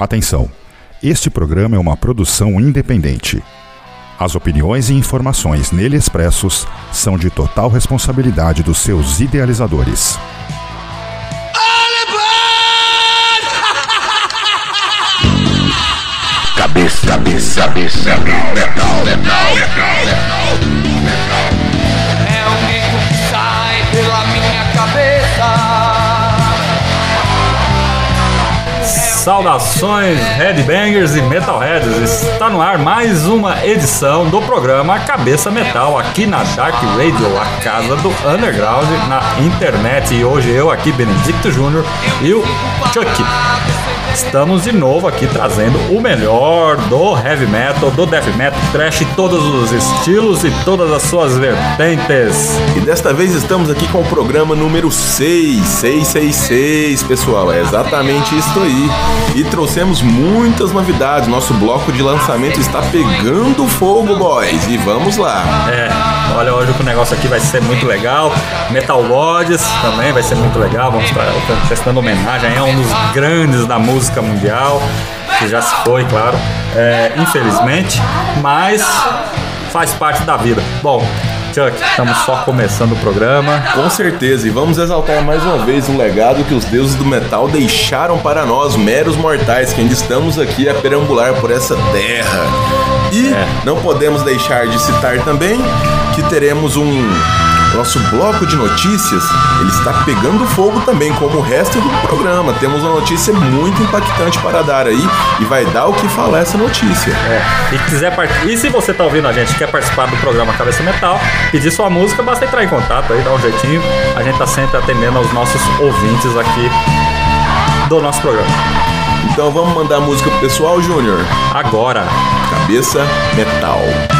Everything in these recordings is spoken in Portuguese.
Atenção! Este programa é uma produção independente. As opiniões e informações nele expressos são de total responsabilidade dos seus idealizadores. Cabeça, cabeça, cabeça, metal, metal, metal, metal, metal. Saudações Headbangers e Metalheads! Está no ar mais uma edição do programa Cabeça Metal aqui na Dark Radio, a casa do underground na internet. E hoje eu aqui, Benedicto Júnior e o Chuck. Estamos de novo aqui trazendo o melhor do heavy metal, do death metal, trash, todos os estilos e todas as suas vertentes. E desta vez estamos aqui com o programa número 6, 666, pessoal, é exatamente isso aí. E trouxemos muitas novidades, nosso bloco de lançamento está pegando fogo, boys, e vamos lá. É, olha, hoje o negócio aqui vai ser muito legal. Metal Gods também vai ser muito legal. Vamos estar prestando homenagem a um dos grandes da música mundial, que já se foi, claro, é, infelizmente, mas faz parte da vida. Bom, Chuck, estamos só começando o programa. Com certeza, e vamos exaltar mais uma vez um legado que os deuses do metal deixaram para nós, meros mortais, que ainda estamos aqui a perambular por essa terra. E É. não podemos deixar de citar também que teremos um nosso bloco de notícias, ele está pegando fogo também, como o resto do programa. Temos uma notícia muito impactante para dar aí e vai dar o que falar essa notícia. É, e, quiser part... e se você tá ouvindo a gente quer participar do programa Cabeça Metal, pedir sua música, basta entrar em contato aí, dar um jeitinho. A gente tá sempre atendendo aos nossos ouvintes aqui do nosso programa. Então vamos mandar música pro pessoal, Júnior. Agora, Cabeça Metal.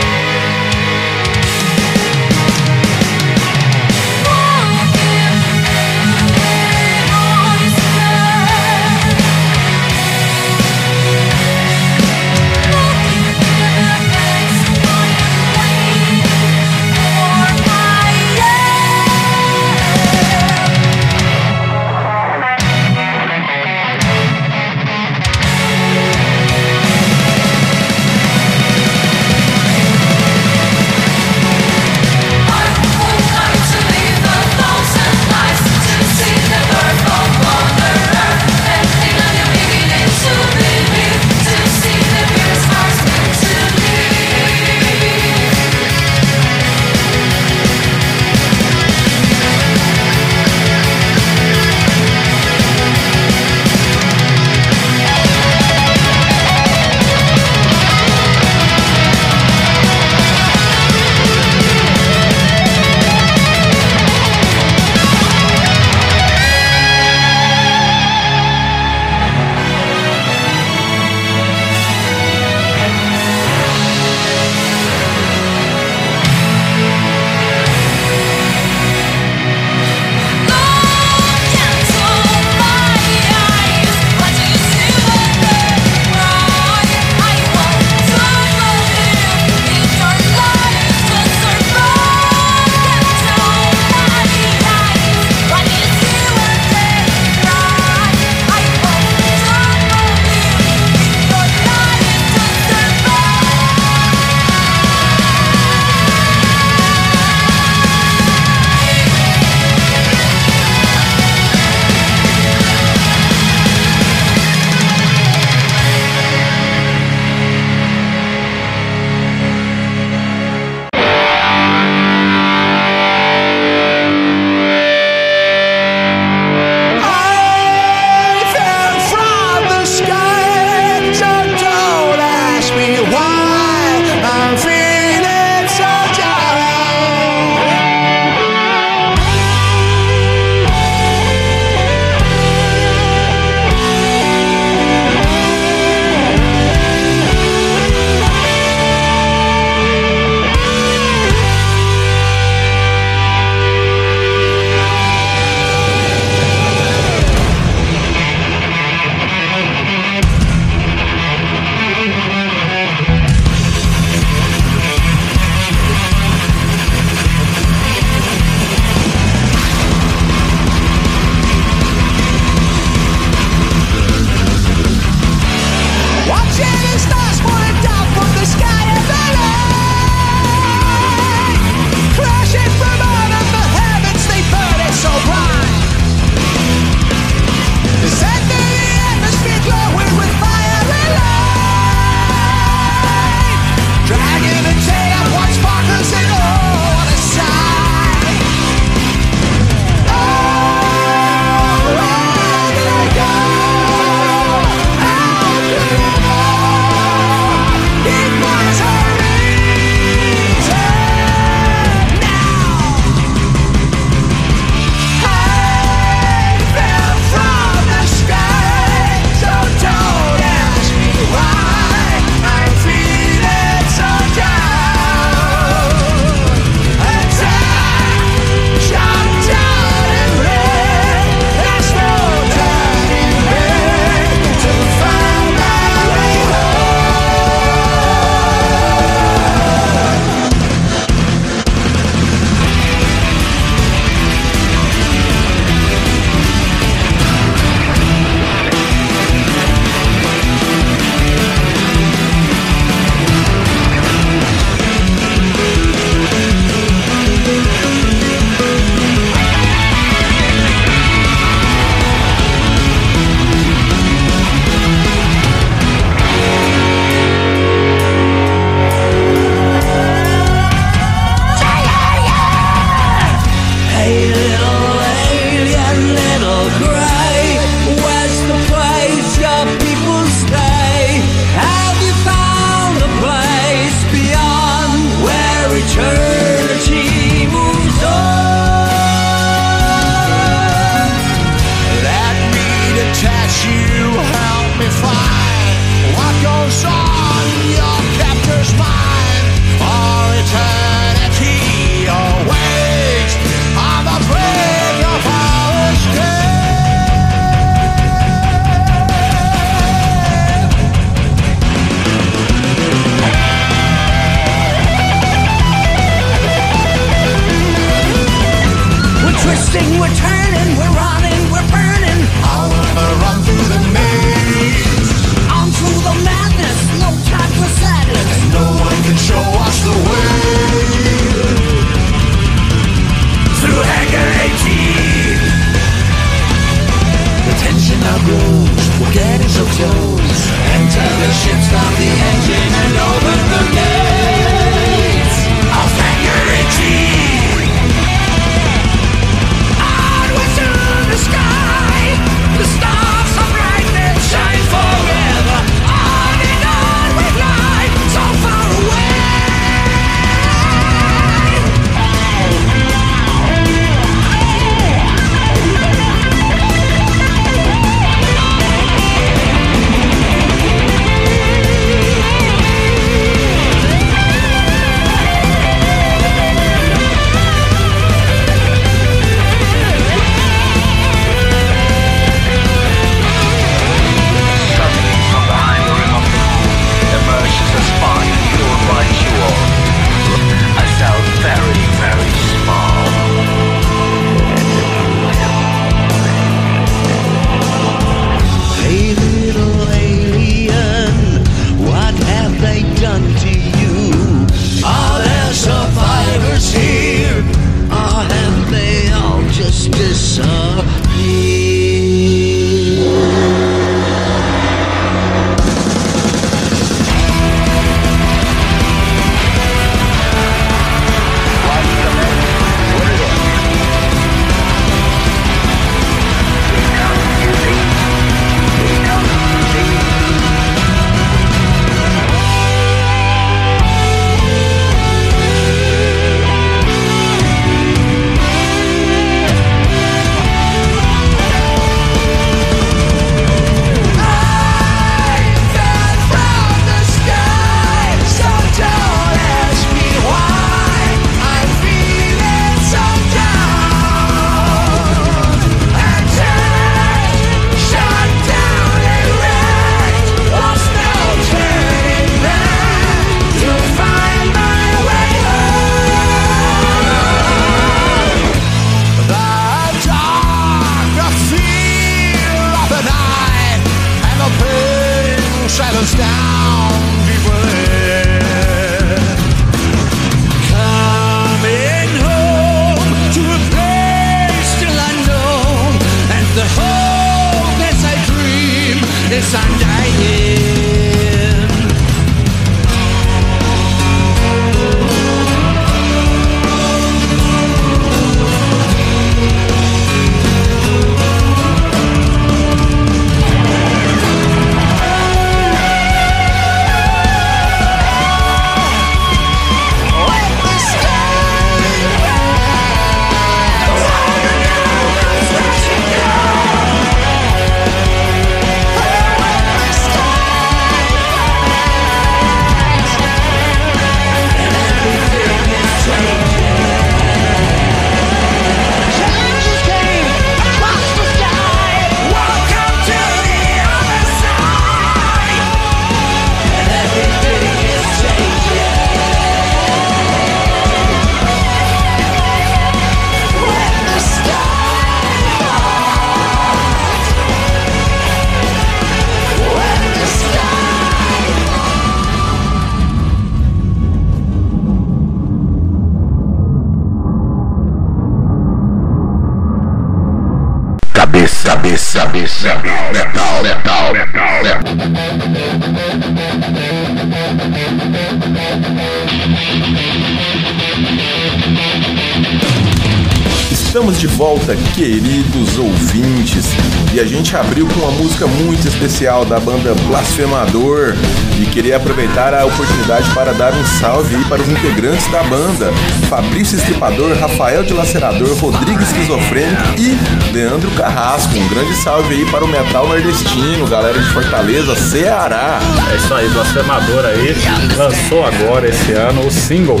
Volta, queridos ouvintes, e a gente abriu com uma música muito especial da banda Blasfemador. E queria aproveitar a oportunidade para dar um salve aí para os integrantes da banda: Fabrício Estripador, Rafael de Lacerador, Rodrigo Esquizofrênico e Leandro Carrasco. Um grande salve aí para o metal nordestino, galera de Fortaleza, Ceará. É isso aí, Blasfemador aí. Lançou agora esse ano o single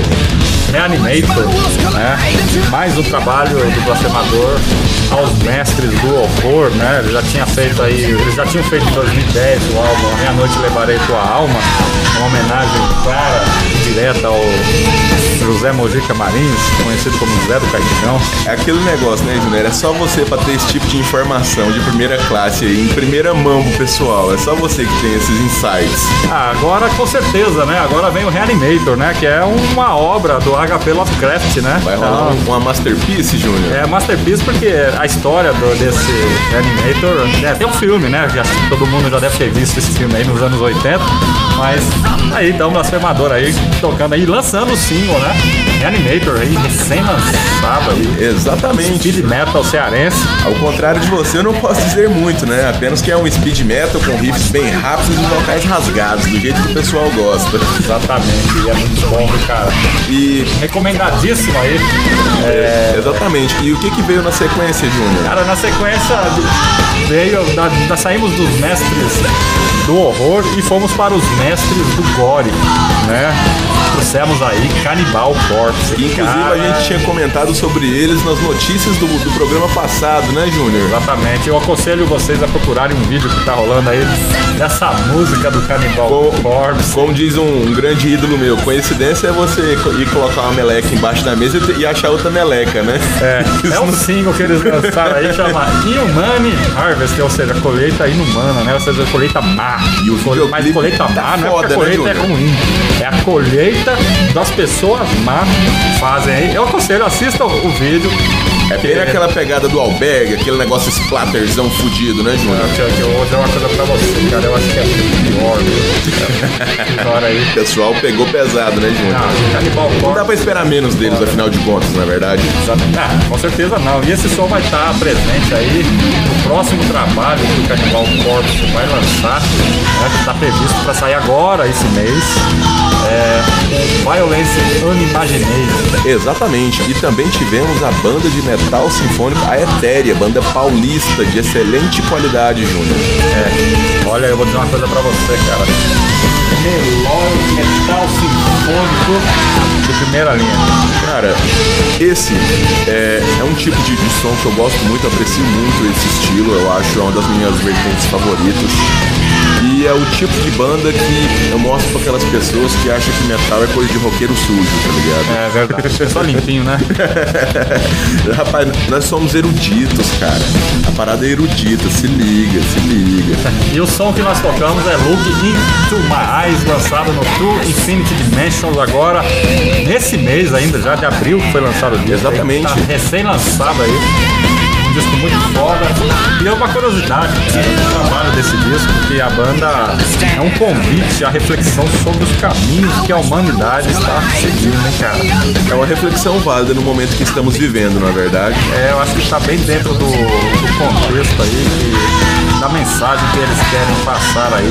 Reanimator, né? Mais um trabalho do Blasfemador aos mestres do horror, né? Ele já tinha feito aí, eles já tinham feito em 2010 o álbum Meia Noite Levarei Tua Alma, uma homenagem clara, direta ao José Mojica Marins, conhecido como Zé do Caixão. É aquele negócio, né, Júnior? É só você para ter esse tipo de informação de primeira classe aí, em primeira mão pro pessoal. É só você que tem esses insights. Ah, agora com certeza, né? Agora vem o Reanimator, né? Que é uma obra do HP Lovecraft, né? Vai rolar Então, um- uma masterpiece, Júnior? É Masterpiece porque a história do- desse Reanimator, né, tem um filme, né? Já, todo mundo já deve ter visto esse filme aí nos anos 80, mas aí então o Blasfemador aí tocando aí, lançando o single, né? Reanimator aí, recém-lançado aí, Exatamente. speed metal cearense. Ao contrário de você, eu não posso dizer muito, né? Apenas que é um speed metal com riffs bem rápidos e vocais rasgados, do jeito que o pessoal gosta. Exatamente, e é muito bom, cara? E. Recomendadíssimo aí. é, exatamente. E o que, que veio na sequência, Júnior? Cara, na sequência veio, da, da- saímos dos mestres do horror e fomos para os mestres do gore, né? Trouxemos aí Cannibal Corpse. Inclusive a gente tinha comentado sobre eles nas notícias do, do programa passado, né, Júnior? Exatamente, eu aconselho vocês a procurarem um vídeo que tá rolando aí dessa música do Cannibal Com- Corpse. Como diz um, um grande ídolo meu, coincidência é você ir colocar uma meleca embaixo da mesa e, e achar outra meleca, né? É, Isso é um não- single que eles lançaram aí, chama Inhumane Harvest, ou seja, colheita inumana, né? Ou seja, colheita má. E o Col- Mas colheita tá má não é foda, porque a né, colheita é Júnior? ruim. É a colheita das pessoas má que fazem aí. Eu aconselho, assista o, o vídeo. É bem naquela pegada do albergue, aquele negócio splatterzão fudido, né, Júnior? Tia, que eu vou dizer uma coisa pra você, cara. Eu acho que é pior, viu? Pior aí. O pessoal pegou pesado, né, Júnior? Ah, Não dá pra esperar menos deles, afinal de contas, na é verdade. Ah, com certeza não. E esse som vai estar presente aí no próximo trabalho que o Cannibal Corpse vai lançar, né, que está previsto para sair agora esse mês. É, Violence Unimagination. Exatamente. E também tivemos a banda de metal sinfônico A Etérea, banda paulista de excelente qualidade, Júnior. É, olha, eu vou dizer uma coisa para você, cara. Melódico, metal sinfônico de primeira linha. Cara, esse é, é um tipo de, de som que eu gosto muito, aprecio muito esse estilo, eu acho é uma das minhas vertentes favoritas. E é o tipo de banda que eu mostro pra aquelas pessoas que acham que metal é coisa de roqueiro sujo, tá ligado? É verdade. Só limpinho, né? Rapaz, nós somos eruditos, cara. A parada é erudita, se liga, se liga. E o som que nós tocamos é Look Into My Eyes, lançado no True Infinity Dimensions agora, nesse mês ainda, já de abril que foi lançado o disco. Exatamente. Tá recém-lançado aí. Um disco muito foda. E é uma curiosidade cara, do trabalho desse disco, que a banda é um convite à reflexão sobre os caminhos que a humanidade está seguindo, hein, cara? É uma reflexão válida no momento que estamos vivendo, não é verdade? É, eu acho que está bem dentro do, do contexto aí, que- da mensagem que eles querem passar aí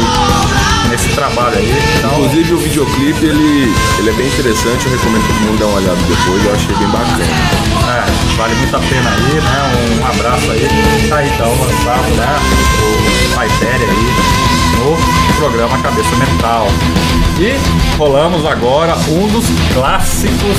nesse trabalho aí. Então, Inclusive o videoclipe, ele, ele é bem interessante, eu recomendo todo mundo dar uma olhada depois, eu achei bem bacana. é, vale muito a pena aí, né? Um, abraço aí. Tá aí então lançado, né? O aí no programa Cabeça Mental. E rolamos agora um dos clássicos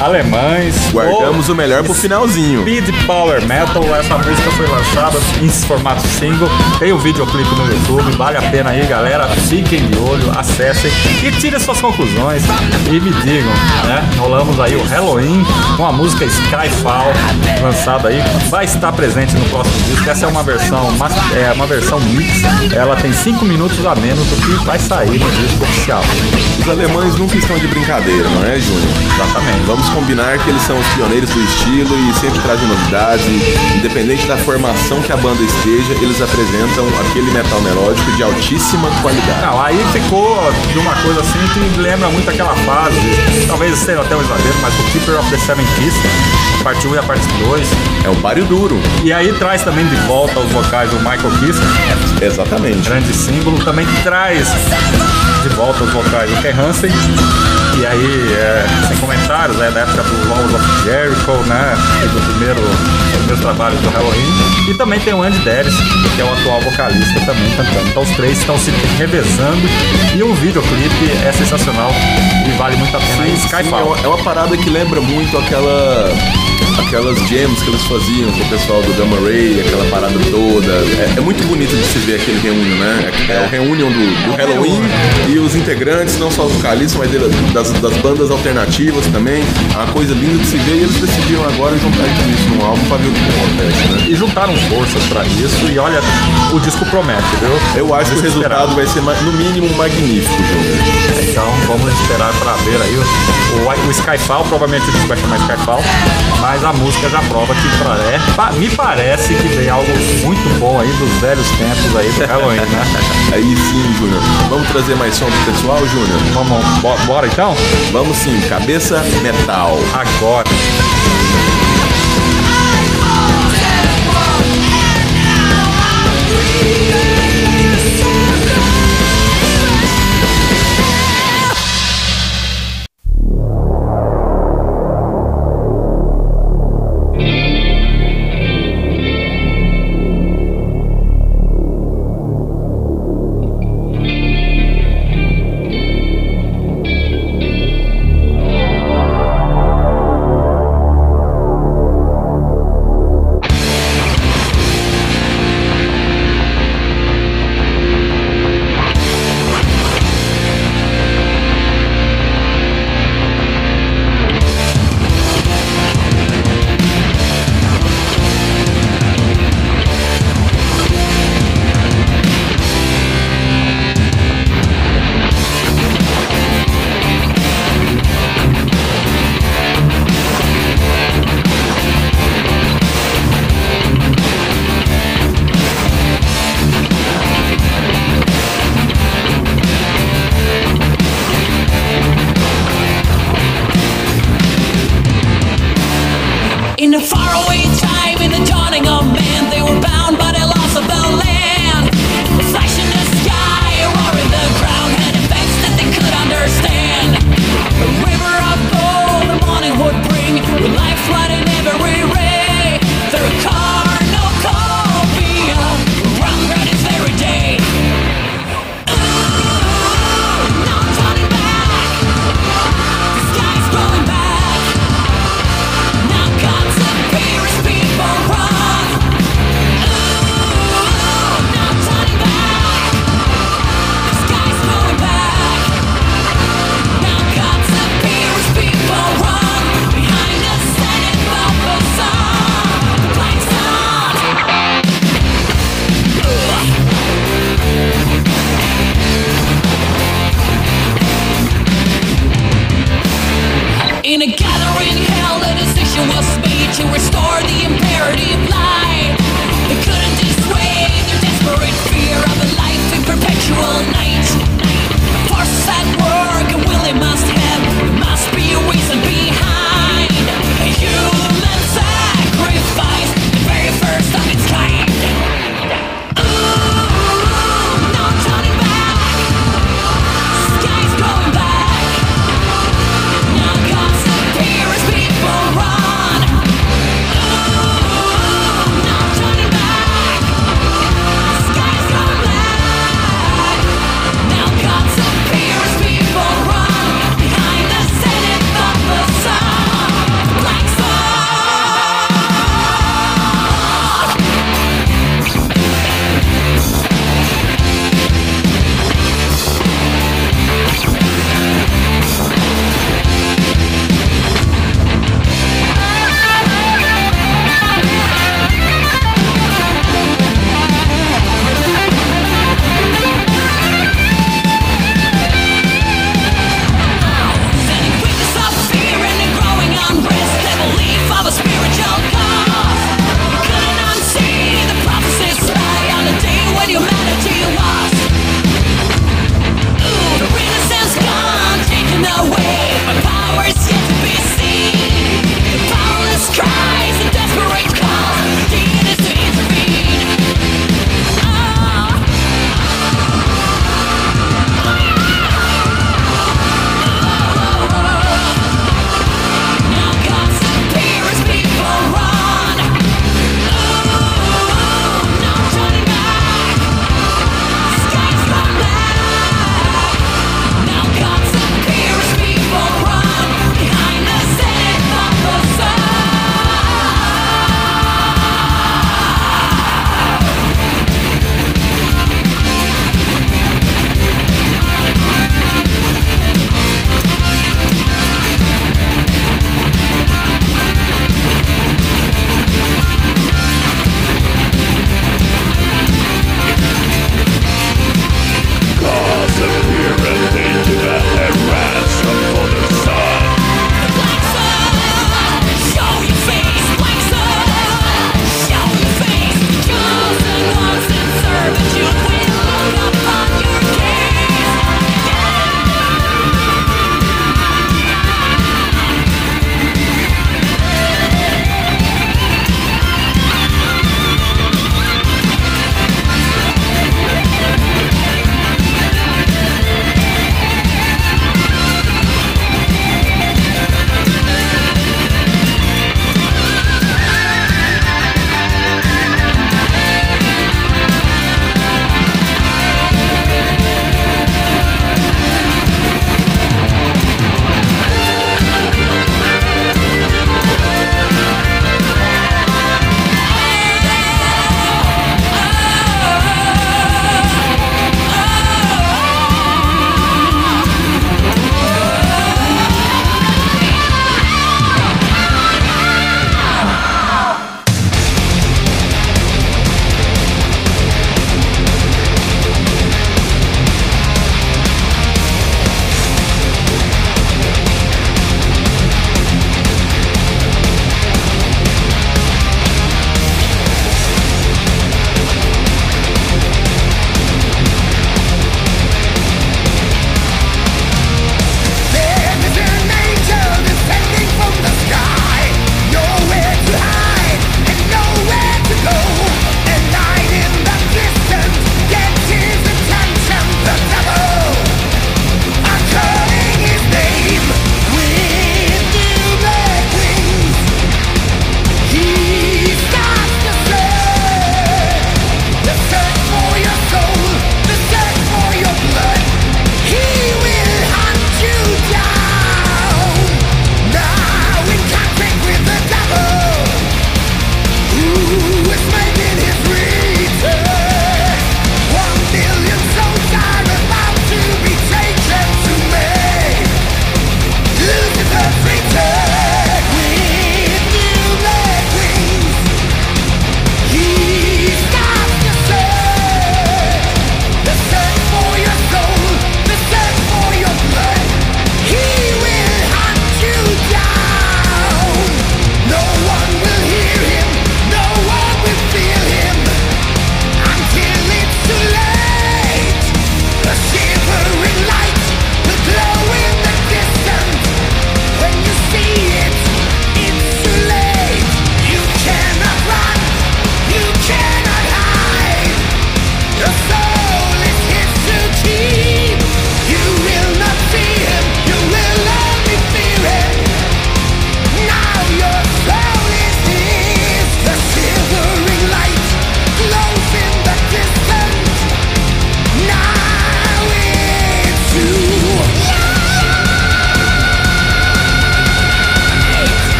alemães. Guardamos o o melhor pro finalzinho. Speed Power Metal, essa música foi lançada em formato single, tem o videoclipe no YouTube, vale a pena aí, galera. Fiquem de olho, acessem e tirem suas conclusões e me digam, né? Rolamos aí o Halloween com a música Skyfall, lançada aí, vai estar presente no próximo disco. Essa é uma versão, mas- é uma versão mix, ela tem 5 minutos a menos do que vai sair no disco oficial. Os alemães nunca estão de brincadeira, não é, Júnior? Exatamente. Vamos vamos combinar que eles são os pioneiros do estilo e sempre trazem novidades. Independente da formação que a banda esteja, eles apresentam aquele metal melódico de altíssima qualidade. Não, aí ficou de uma coisa assim que lembra muito aquela fase, talvez seja até um exagero, mas o Keeper of the Seven Keys, a parte 1 e a parte 2. É um páreo duro. E aí traz também de volta os vocais do Michael Kiske, Exatamente. grande símbolo, também traz de volta os vocais do Ken Hansen. E aí, é, sem comentários, é da época do Laws of Jericho, né? E do primeiro, dos primeiros trabalhos do Halloween. E também tem o Andy Deris, que é o atual vocalista também cantando. Então os três estão se revezando. E o videoclipe é sensacional e vale muito a pena. aí, Sim, é uma- é uma parada que lembra muito aquela aquelas jams que eles faziam com o pessoal do Gamma Ray, aquela parada toda. É, é muito bonito de se ver aquele reunion, né? É, é o reunion do, do Halloween e os integrantes, não só os vocalistas, mas dele- das, das bandas alternativas também. É uma coisa linda de se ver e eles decidiram agora juntar tudo isso num álbum pra ver o que acontece, né? E juntaram forças pra isso. E olha, o disco promete, viu? Eu acho que o Vamos esperar. resultado vai ser, no mínimo, magnífico, Júnior. Então vamos esperar para ver aí o, o, Skyfall, provavelmente o disco vai chamar Skyfall, mas a música já prova que pra, é, me parece que vem algo muito bom aí dos velhos tempos aí do Halloween, né? Aí sim, Júnior. Vamos trazer mais som pro pessoal, Júnior? Vamos, bo- bora então? Vamos sim, cabeça metal. Agora.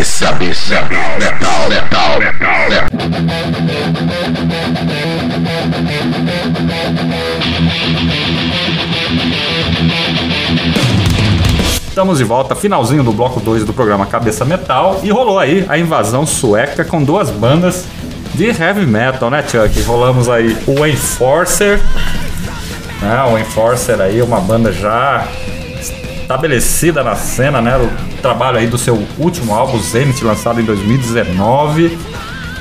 Cabeça, cabeça, metal, metal, metal, metal. Estamos de volta, finalzinho do bloco 2 do programa Cabeça Metal. E rolou aí a invasão sueca com duas bandas de heavy metal, né, Chuck? Rolamos aí o Enforcer. Né, o Enforcer aí, uma banda já estabelecida na cena, né? Trabalho aí do seu último álbum, Zenith, lançado em 2019.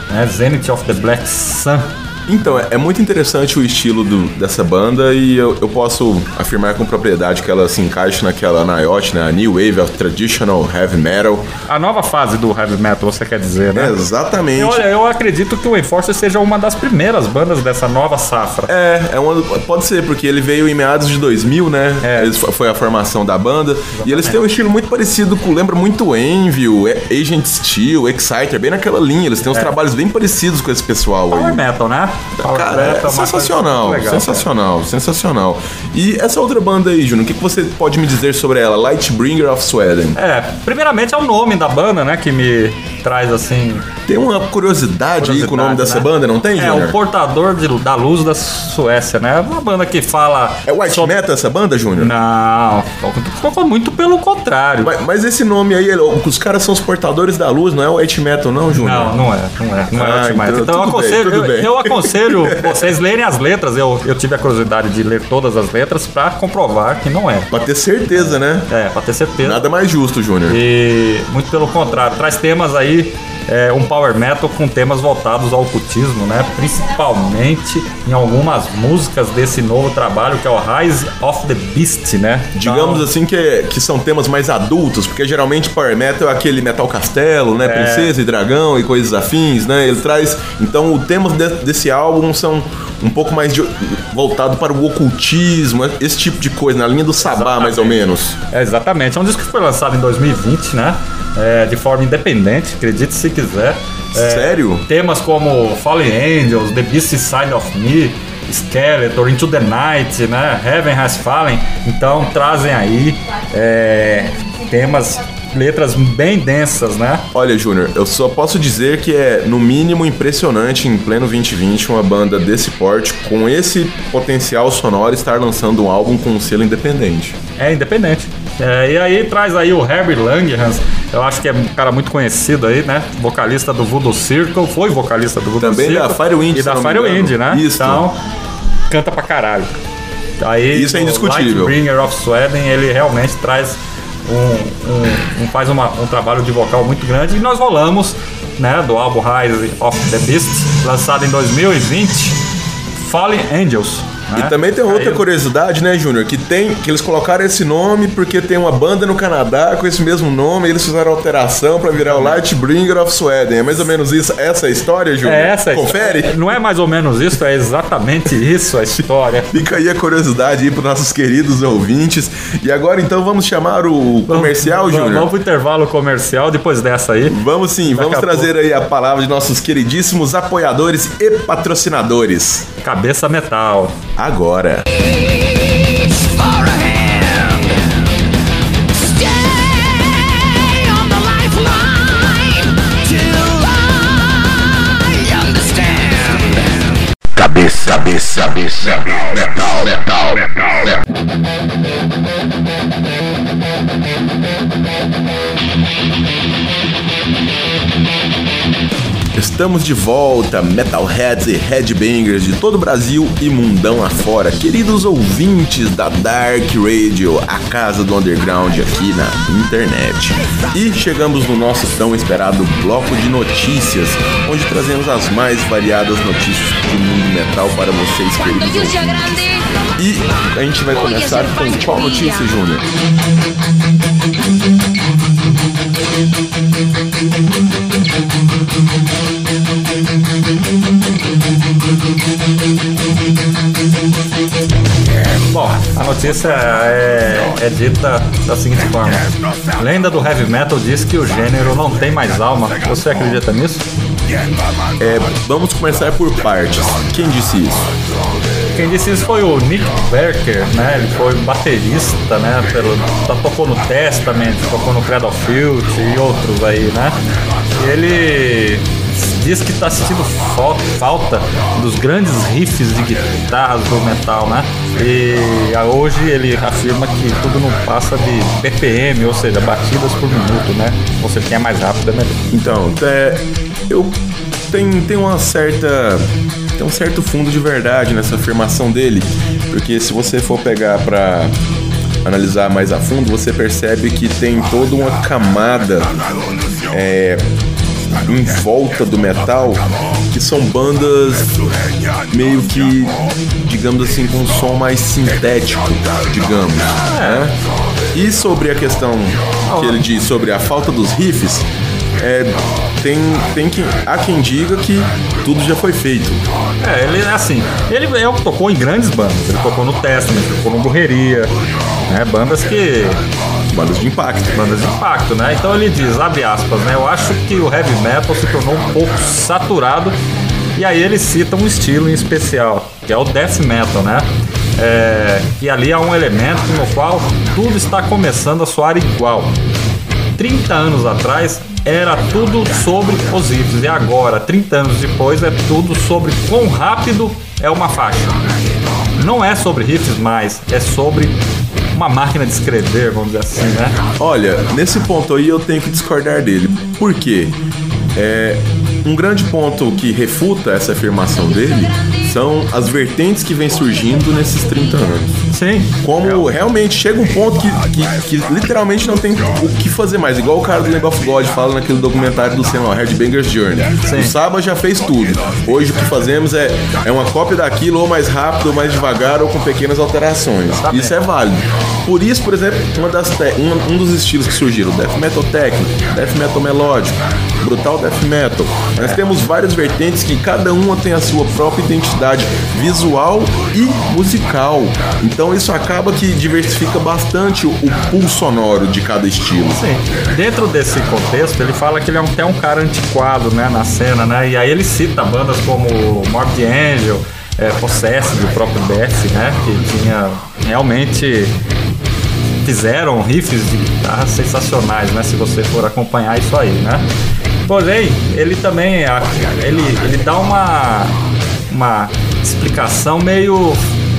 Né, Zenith of the Black Sun. Então, é, é muito interessante o estilo do- dessa banda e eu, eu posso afirmar com propriedade que ela se encaixa naquela NIOT, né? A New Wave of Traditional Heavy Metal. A nova fase do heavy metal, você quer dizer, né? Exatamente. E olha, eu acredito que o Enforcer seja uma das primeiras bandas dessa nova safra. É, é uma, pode ser, porque ele veio em meados de 2000, né? É. Eles- foi a formação da banda. E eles têm um estilo muito parecido com, lembra muito Envil, E- Agent Steel, Exciter, bem naquela linha. Eles têm uns trabalhos bem parecidos com esse pessoal Power aí. metal, né? Cara, é sensacional, legal, sensacional, sensacional. E essa outra banda aí, Júnior, o que, que você pode me dizer sobre ela? Lightbringer of Sweden. cara. É, primeiramente é o nome da banda, né? Que me traz assim. Tem uma curiosidade, aí com o nome curiosidade, dessa né? banda, não tem, É, Júnior? o portador de- da luz da Suécia, né? Uma banda que fala. É White sobre- Metal essa banda, Júnior? Não, tocou muito pelo contrário. Mas, mas esse nome aí, ele- os caras são os portadores da luz, não é o White Metal, não, Júnior? Não, não é, não é, não é Ah, White Metal. então Então, eu bem, aconselho, tudo eu, bem. eu aconselho vocês lerem as letras. Eu, eu tive a curiosidade de ler todas as letras pra comprovar que não é. Pra ter certeza, né? É, pra ter certeza. Nada mais justo, Júnior. E muito pelo contrário, traz temas aí, é, um power metal com temas voltados ao ocultismo, né? Principalmente em algumas músicas desse novo trabalho que é o Rise of the Beast, né? Digamos Então, assim que, que são temas mais adultos, porque geralmente Power Metal é aquele metal castelo, né? Princesa e dragão e coisas afins, né? Ele traz. Então, os temas de- desse álbum são um pouco mais de- voltado para o ocultismo, esse tipo de coisa, na linha do sabá, mais ou menos. É, exatamente. É um disco que foi lançado em 2020, né? É, de forma independente, acredite se quiser. É, Sério? Temas como Fallen Angels, The Beast Side of Me, Skeletor, Into the Night, né? Heaven Has Fallen. Então trazem aí é, temas, letras bem densas, né? Olha, Júnior, eu só posso dizer que é, no mínimo, impressionante em pleno 2020 uma banda desse porte, com esse potencial sonoro, estar lançando um álbum com um selo independente. É independente. É, e aí traz aí o Herbie Langerhans, eu acho que é um cara muito conhecido aí, né? Vocalista do Voodoo Circle, foi vocalista do Voodoo Também Circle. da Firewind, E da Firewind, né? Isso. Então, canta pra caralho. Aí, Isso é o indiscutível. Lightbringer of Sweden, ele realmente traz um, um- um- faz uma- um trabalho de vocal muito grande. E nós rolamos, né, do álbum Rise of the Beast, lançado em 2020, Fallen Angels. Né? E também tem outra curiosidade, né, Júnior? Que tem que eles colocaram esse nome porque tem uma banda no Canadá com esse mesmo nome, e eles fizeram alteração pra virar o Lightbringer of Sweden. É mais ou menos isso, essa é a história, Júnior? É essa Confere? história. Não é mais ou menos isso, é exatamente isso a história. Fica aí a curiosidade aí pros nossos queridos ouvintes. E agora então vamos chamar o comercial, Vamos- Júnior? Vamos pro intervalo comercial depois dessa aí. Vamos sim, vamos trazer aí a palavra de nossos queridíssimos apoiadores e patrocinadores. Cabeça Metal. Agora. Cabeça, cabeça, cabeça, metal, metal, metal, metal. Estamos de volta, metalheads e headbangers de todo o Brasil e mundão afora. Queridos ouvintes da Dark Radio, a casa do underground aqui na internet. E chegamos no nosso tão esperado bloco de notícias, onde trazemos as mais variadas notícias do mundo metal para vocês, queridos ouvintes. E a gente vai começar com qual notícia, Júnior? A notícia é, é dita da seguinte forma: Lenda do heavy metal diz que o gênero não tem mais alma. Você acredita nisso? É, vamos começar por partes. Quem disse isso? quem disse isso foi o Nick Berker, né? Ele foi baterista, né? Pelo, tá, tocou no Testament, tocou no Cradle Filth e outros aí, né? E ele diz que tá sentindo fal- falta dos grandes riffs de guitarras do metal, né? E ah, hoje ele afirma que tudo não passa de BPM, ou seja, batidas por minuto, né? Quem é mais rápido é melhor. Então, é, eu tenho, tenho uma certa. Tem um certo fundo de verdade nessa afirmação dele, porque se você for pegar pra analisar mais a fundo, você percebe que tem toda uma camada é, em volta do metal que são bandas meio que, digamos assim, com um som mais sintético, digamos. Né? E sobre a questão que ele diz sobre a falta dos riffs, é, tem, tem quem, há quem diga que tudo já foi feito. É, ele assim, ele, ele tocou em grandes bandas, ele tocou no Testament, tocou no Burreria, né? Bandas que. Bandas de impacto. Bandas de impacto, né? Então ele diz, abre aspas, né? Eu acho que o heavy metal se tornou um pouco saturado. E aí ele cita um estilo em especial, que é o death metal, né? É, e ali há um elemento no qual tudo está começando a soar igual. 30 anos atrás era tudo sobre os riffs e agora, 30 anos depois, é tudo sobre quão rápido é uma faixa. Não é sobre riffs mais, é sobre uma máquina de escrever, vamos dizer assim, né? Olha, nesse ponto aí eu tenho que discordar dele. Por quê? É, um grande ponto que refuta essa afirmação dele são as vertentes que vem surgindo nesses 30 anos. Sim. Como realmente chega um ponto que, que, que literalmente não tem o que fazer mais. Igual o cara do Lamb of God fala naquele documentário do Senhor, Headbanger's Journey. Sim. O Saba já fez tudo. Hoje o que fazemos é, é uma cópia daquilo, ou mais rápido, ou mais devagar, ou com pequenas alterações. Exatamente. Isso é válido. Por isso, por exemplo, uma das te- um, um dos estilos que surgiram, death metal técnico, death metal melódico, brutal death metal. Nós temos várias vertentes que cada uma tem a sua própria identidade visual e musical. Então isso acaba que diversifica bastante o, pulso sonoro de cada estilo. Sim. Dentro desse contexto, ele fala que ele é até um cara antiquado, né, na cena, né? E aí ele cita bandas como Morbid Angel, é, Possessed, o próprio Death, né? Que tinha realmente fizeram riffs de guitarra sensacionais, né? Se você for acompanhar isso aí, né? Porém, ele também ele, ele dá uma uma explicação meio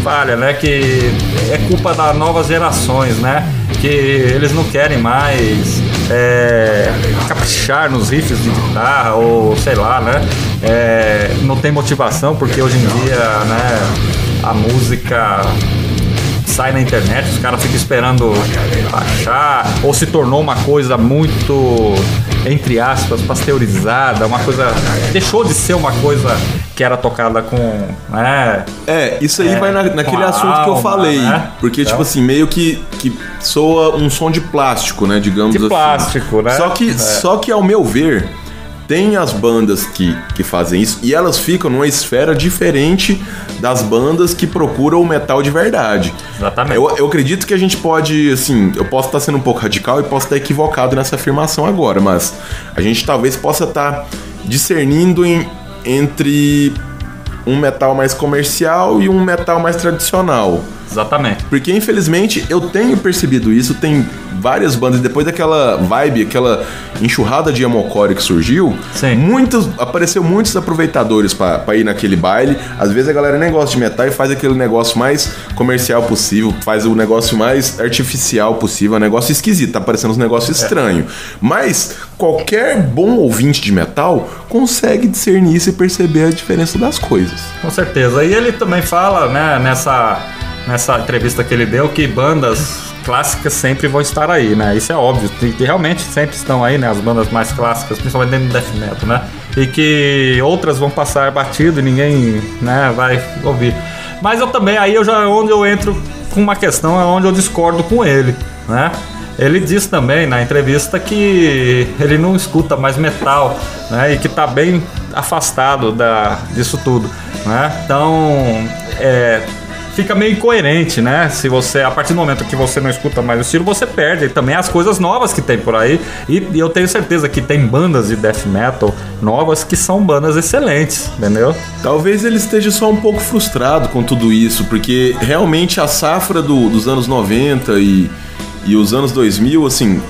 falha, né? Que é culpa das novas gerações, né? Que eles não querem mais é, caprichar nos riffs de guitarra ou sei lá, né? É, não tem motivação porque hoje em dia, né? A música sai na internet, os caras ficam esperando baixar, ou se tornou uma coisa muito, entre aspas, pasteurizada, uma coisa. deixou de ser uma coisa que era tocada com. né? É, isso aí É, vai na- naquele assunto que eu alma, falei. né? Porque, Então- tipo assim, meio que, que soa um som de plástico, né? Digamos De assim. plástico, né? Só que, É. só que, ao meu ver, tem as bandas que, que fazem isso e elas ficam numa esfera diferente das bandas que procuram o metal de verdade. Exatamente. Eu, eu acredito que a gente pode, assim, eu posso estar sendo um pouco radical e posso estar equivocado nessa afirmação agora, mas a gente talvez possa estar discernindo em- entre um metal mais comercial e um metal mais tradicional. Exatamente. Porque infelizmente eu tenho percebido isso, tem várias bandas, depois daquela vibe, aquela enxurrada de emocore que surgiu, Sim. muitos apareceu muitos aproveitadores pra ir naquele baile. Às vezes a galera nem gosta de metal e faz aquele negócio mais comercial possível, faz o negócio mais artificial possível, é um negócio esquisito, tá parecendo uns negócios estranhos. Mas qualquer bom ouvinte de metal consegue discernir isso e perceber a diferença das coisas. Com certeza. E ele também fala, né, nessa, nessa entrevista que ele deu, que bandas clássicas sempre vão estar aí, né? Isso é óbvio. E realmente sempre estão aí, né? As bandas mais clássicas, principalmente dentro do death metal, né? E que outras vão passar batido e ninguém, né, vai ouvir. Mas eu também, aí eu já onde eu entro com uma questão é onde eu discordo com ele, né? Ele diz também na entrevista que ele não escuta mais metal, né? E que tá bem afastado da, disso tudo, né? Então, é, fica meio incoerente, né? Se você, a partir do momento que você não escuta mais o estilo, você perde também as coisas novas que tem por aí. E, e eu tenho certeza que tem bandas de death metal novas que são bandas excelentes, entendeu? Talvez ele esteja só um pouco frustrado com tudo isso, porque realmente a safra do- dos anos 90 e, e os anos 2000, assim,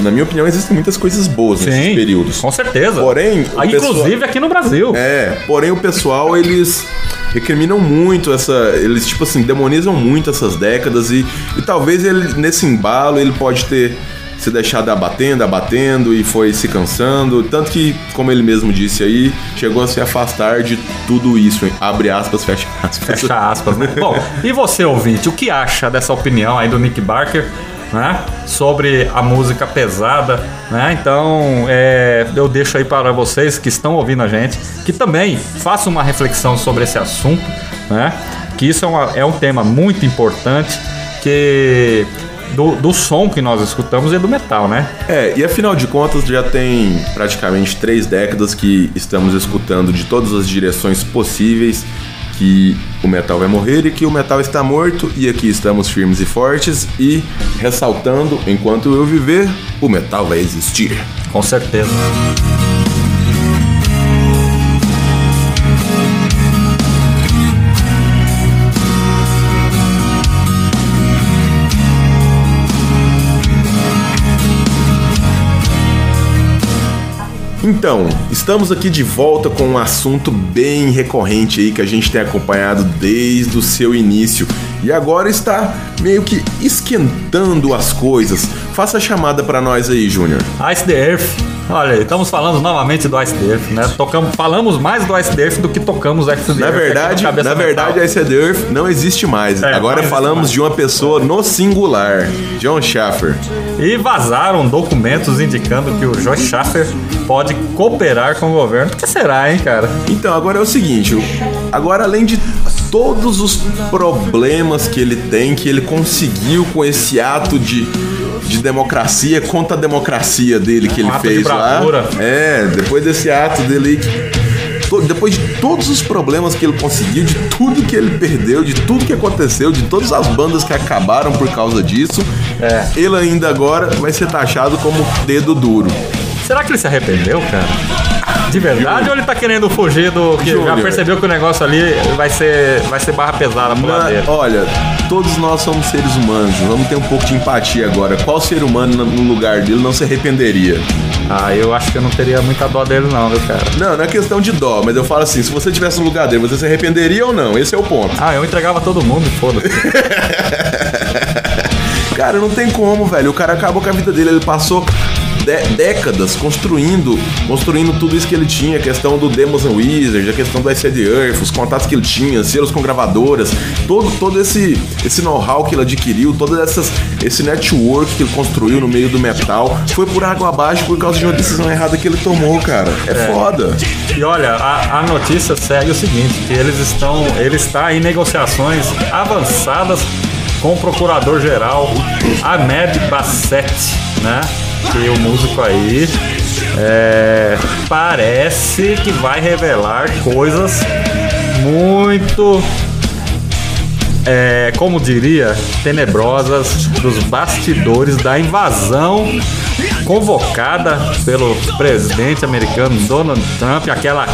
na minha opinião, existem muitas coisas boas nesses períodos. com certeza. Porém, o Ah, pessoal- inclusive aqui no Brasil. É, porém o pessoal, eles recriminam muito essa. Eles, tipo assim, demonizam muito essas décadas e, e talvez ele, nesse embalo, ele pode ter se deixado abatendo, abatendo e foi se cansando. Tanto que, como ele mesmo disse aí, chegou a se afastar de tudo isso. hein? Abre aspas, fecha aspas. Fecha aspas, né? Bom, e você, ouvinte, o que acha dessa opinião aí do Nick Barker, né? Sobre a música pesada, né? Então, é, eu deixo aí para vocês que estão ouvindo a gente, que também façam uma reflexão sobre esse assunto, né? Que isso é, uma- é um tema muito importante, que... Do, do som que nós escutamos e do metal, né? É, e afinal de contas já tem praticamente três décadas que estamos escutando de todas as direções possíveis que o metal vai morrer e que o metal está morto e aqui estamos firmes e fortes e ressaltando, enquanto eu viver, o metal vai existir. Com certeza. Então, estamos aqui de volta com um assunto bem recorrente aí que a gente tem acompanhado desde o seu início e agora está meio que esquentando as coisas. Faça a chamada pra nós aí, Júnior. Ice the Earth. Olha, estamos falando novamente do Ice Earth, né? Tocamos, falamos mais do Ice Earth do que tocamos Ice Na Earth no verdade, Cabeça na verdade, Iced Earth não existe mais. É, Agora existe falamos mais. de uma pessoa no singular, John Schaffer. E vazaram documentos indicando que o Josh Schaffer pode cooperar com o governo. O que será, hein, cara? Então, agora é o seguinte, agora além de todos os problemas que ele tem, que ele conseguiu com esse ato de, de democracia, contra a democracia dele que ele fez lá. É, depois desse ato dele depois de todos os problemas que ele conseguiu, de tudo que ele perdeu, de tudo que aconteceu, de todas as bandas que acabaram por causa disso, É. ele ainda agora vai ser taxado como dedo duro. Será que ele se arrependeu, cara? De verdade ou ele tá querendo fugir do que já Júnior. percebeu que o negócio ali vai ser, vai ser barra pesada pro Na- olha, todos nós somos seres humanos. Vamos ter um pouco de empatia agora. Qual ser humano no- lugar dele não se arrependeria? Ah, eu acho que eu não teria muita dó dele não, viu, cara? Não, não é questão de dó, mas eu falo assim: se você tivesse no lugar dele, você se arrependeria ou não? Esse é o ponto. Ah, eu entregava todo mundo, foda-se. Cara, não tem como, velho. O cara acabou com a vida dele. Ele passou décadas construindo, construindo tudo isso que ele tinha, a questão do Demos and Wizards, a questão do Ice Earth, os contatos que ele tinha, selos com gravadoras, todo, todo esse, esse know-how que ele adquiriu, todo essas, esse network que ele construiu no meio do metal, foi por água abaixo por causa de uma decisão errada que ele tomou, cara. É, foda. E olha, a, a notícia segue o seguinte, que eles estão, ele está em negociações avançadas com o procurador-geral Ahmed Bassett, né? Que o músico aí. É, parece que vai revelar coisas muito é, como diria, tenebrosas dos bastidores da invasão convocada pelo presidente americano Donald Trump, aquela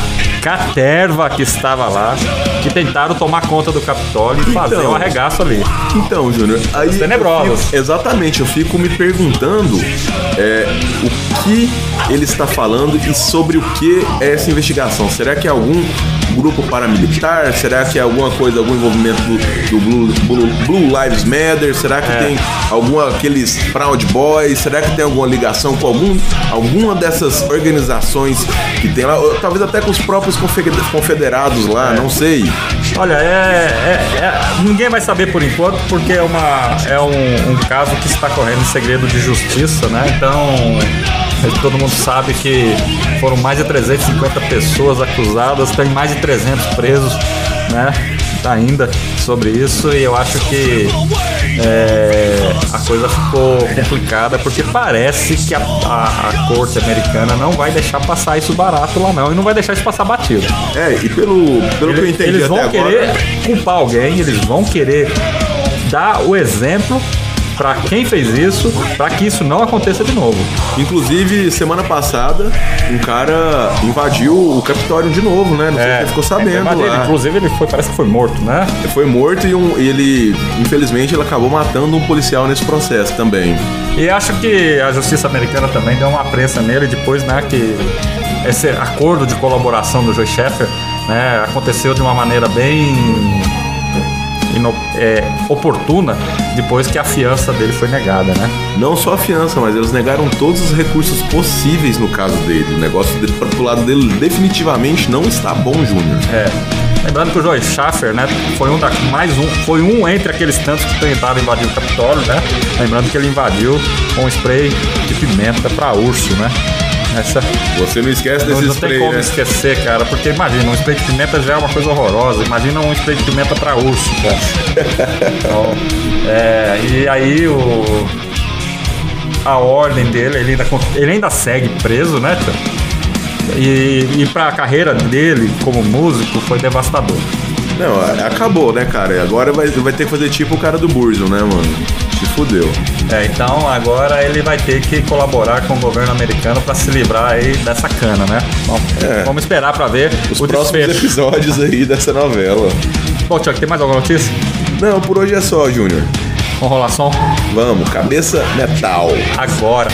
caterva que estava lá, que tentaram tomar conta do Capitólio e fazer Então. um arregaço ali. Então, Júnior, aí. eu tenebrosas. fico- exatamente, eu fico me perguntando é, o que ele está falando e sobre o que é essa investigação. Será que é algum grupo paramilitar? Será que é alguma coisa, algum envolvimento do, do Blue, Blue- Blue Lives Matter? Será que É. tem algum aqueles Proud Boys? Será que tem alguma ligação com algum, alguma dessas organizações que tem lá? Ou Talvez até com os próprios confe- confederados lá, não sei. Olha, é, é- é- ninguém vai saber por enquanto, porque é, uma, é um, um caso que está correndo em segredo de justiça, né? Então, é, todo mundo sabe que foram mais de 350 pessoas acusadas, tem mais de 300 presos, né? Ainda sobre isso, e eu acho que é, a coisa ficou complicada porque parece que a, a- a corte americana não vai deixar passar isso barato lá não e não vai deixar isso passar batido. É, e pelo, pelo que eu Eles, entendi eles vão até querer agora. culpar alguém, eles vão querer dar o exemplo pra quem fez isso, pra que isso não aconteça de novo. Inclusive, semana passada, um cara invadiu o Capitólio de novo, né? Não sei se você ficou sabendo lá. inclusive ele foi, parece que foi morto, né? Foi morto e, um- e ele, infelizmente, ele acabou matando um policial nesse processo também. E acho que a justiça americana também deu uma prensa nele depois, né, que esse acordo de colaboração do Joe Sheffer, né, aconteceu de uma maneira bem ino- é, oportuna depois que a fiança dele foi negada, né? Não só a fiança, mas eles negaram todos os recursos possíveis no caso dele. O negócio dele, pro lado dele definitivamente não está bom, Júnior. É. Lembrando que o Joe Schaffer, né, foi um da, mais um, foi um entre aqueles tantos que tentaram invadir o Capitólio, né? Lembrando que ele invadiu com spray de pimenta pra urso, né? Essa Você não esquece Não, desse não tem spray, como né? esquecer, cara, porque imagina, um spray de pimenta já é uma coisa horrorosa. Imagina um spray de pimenta pra urso, cara. Então, é, e aí o. A ordem dele, ele ainda, ele ainda segue preso, né, tio? E, e pra carreira dele como músico foi devastador. Não, acabou, né, cara? Agora vai, vai ter que fazer tipo o cara do Burzon, né, mano? Se fudeu. É, então agora ele vai ter que colaborar com o governo americano pra se livrar aí dessa cana, né? Bom, É. vamos esperar pra ver Os próximos episódios aí dessa novela. Bom, Tiago, tem mais alguma notícia? Não, por hoje é só, Júnior. Vamos rolar som? Vamos, cabeça metal. Agora.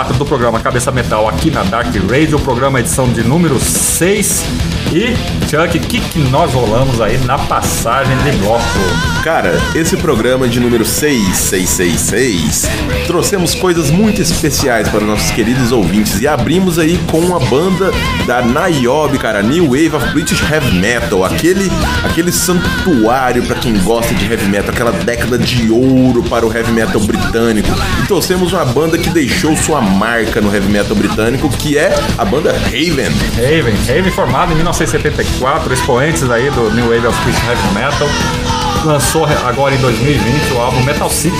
4 do programa Cabeça Metal aqui na Dark Radio, programa edição de número 6. E, Chuck, o que, que nós rolamos aí na passagem de bloco? Cara, esse programa de número 6666 trouxemos coisas muito especiais para nossos queridos ouvintes e abrimos aí com uma banda da Niobe, cara, New Wave of British Heavy Metal, aquele aquele santuário para quem gosta de heavy metal, aquela década de ouro para o heavy metal britânico. E trouxemos uma banda que deixou sua marca no heavy metal britânico, que é a banda Raven. Raven, Raven formado em 1974, expoentes aí do New Wave of British Heavy Metal. Lançou agora em 2020 o álbum Metal City.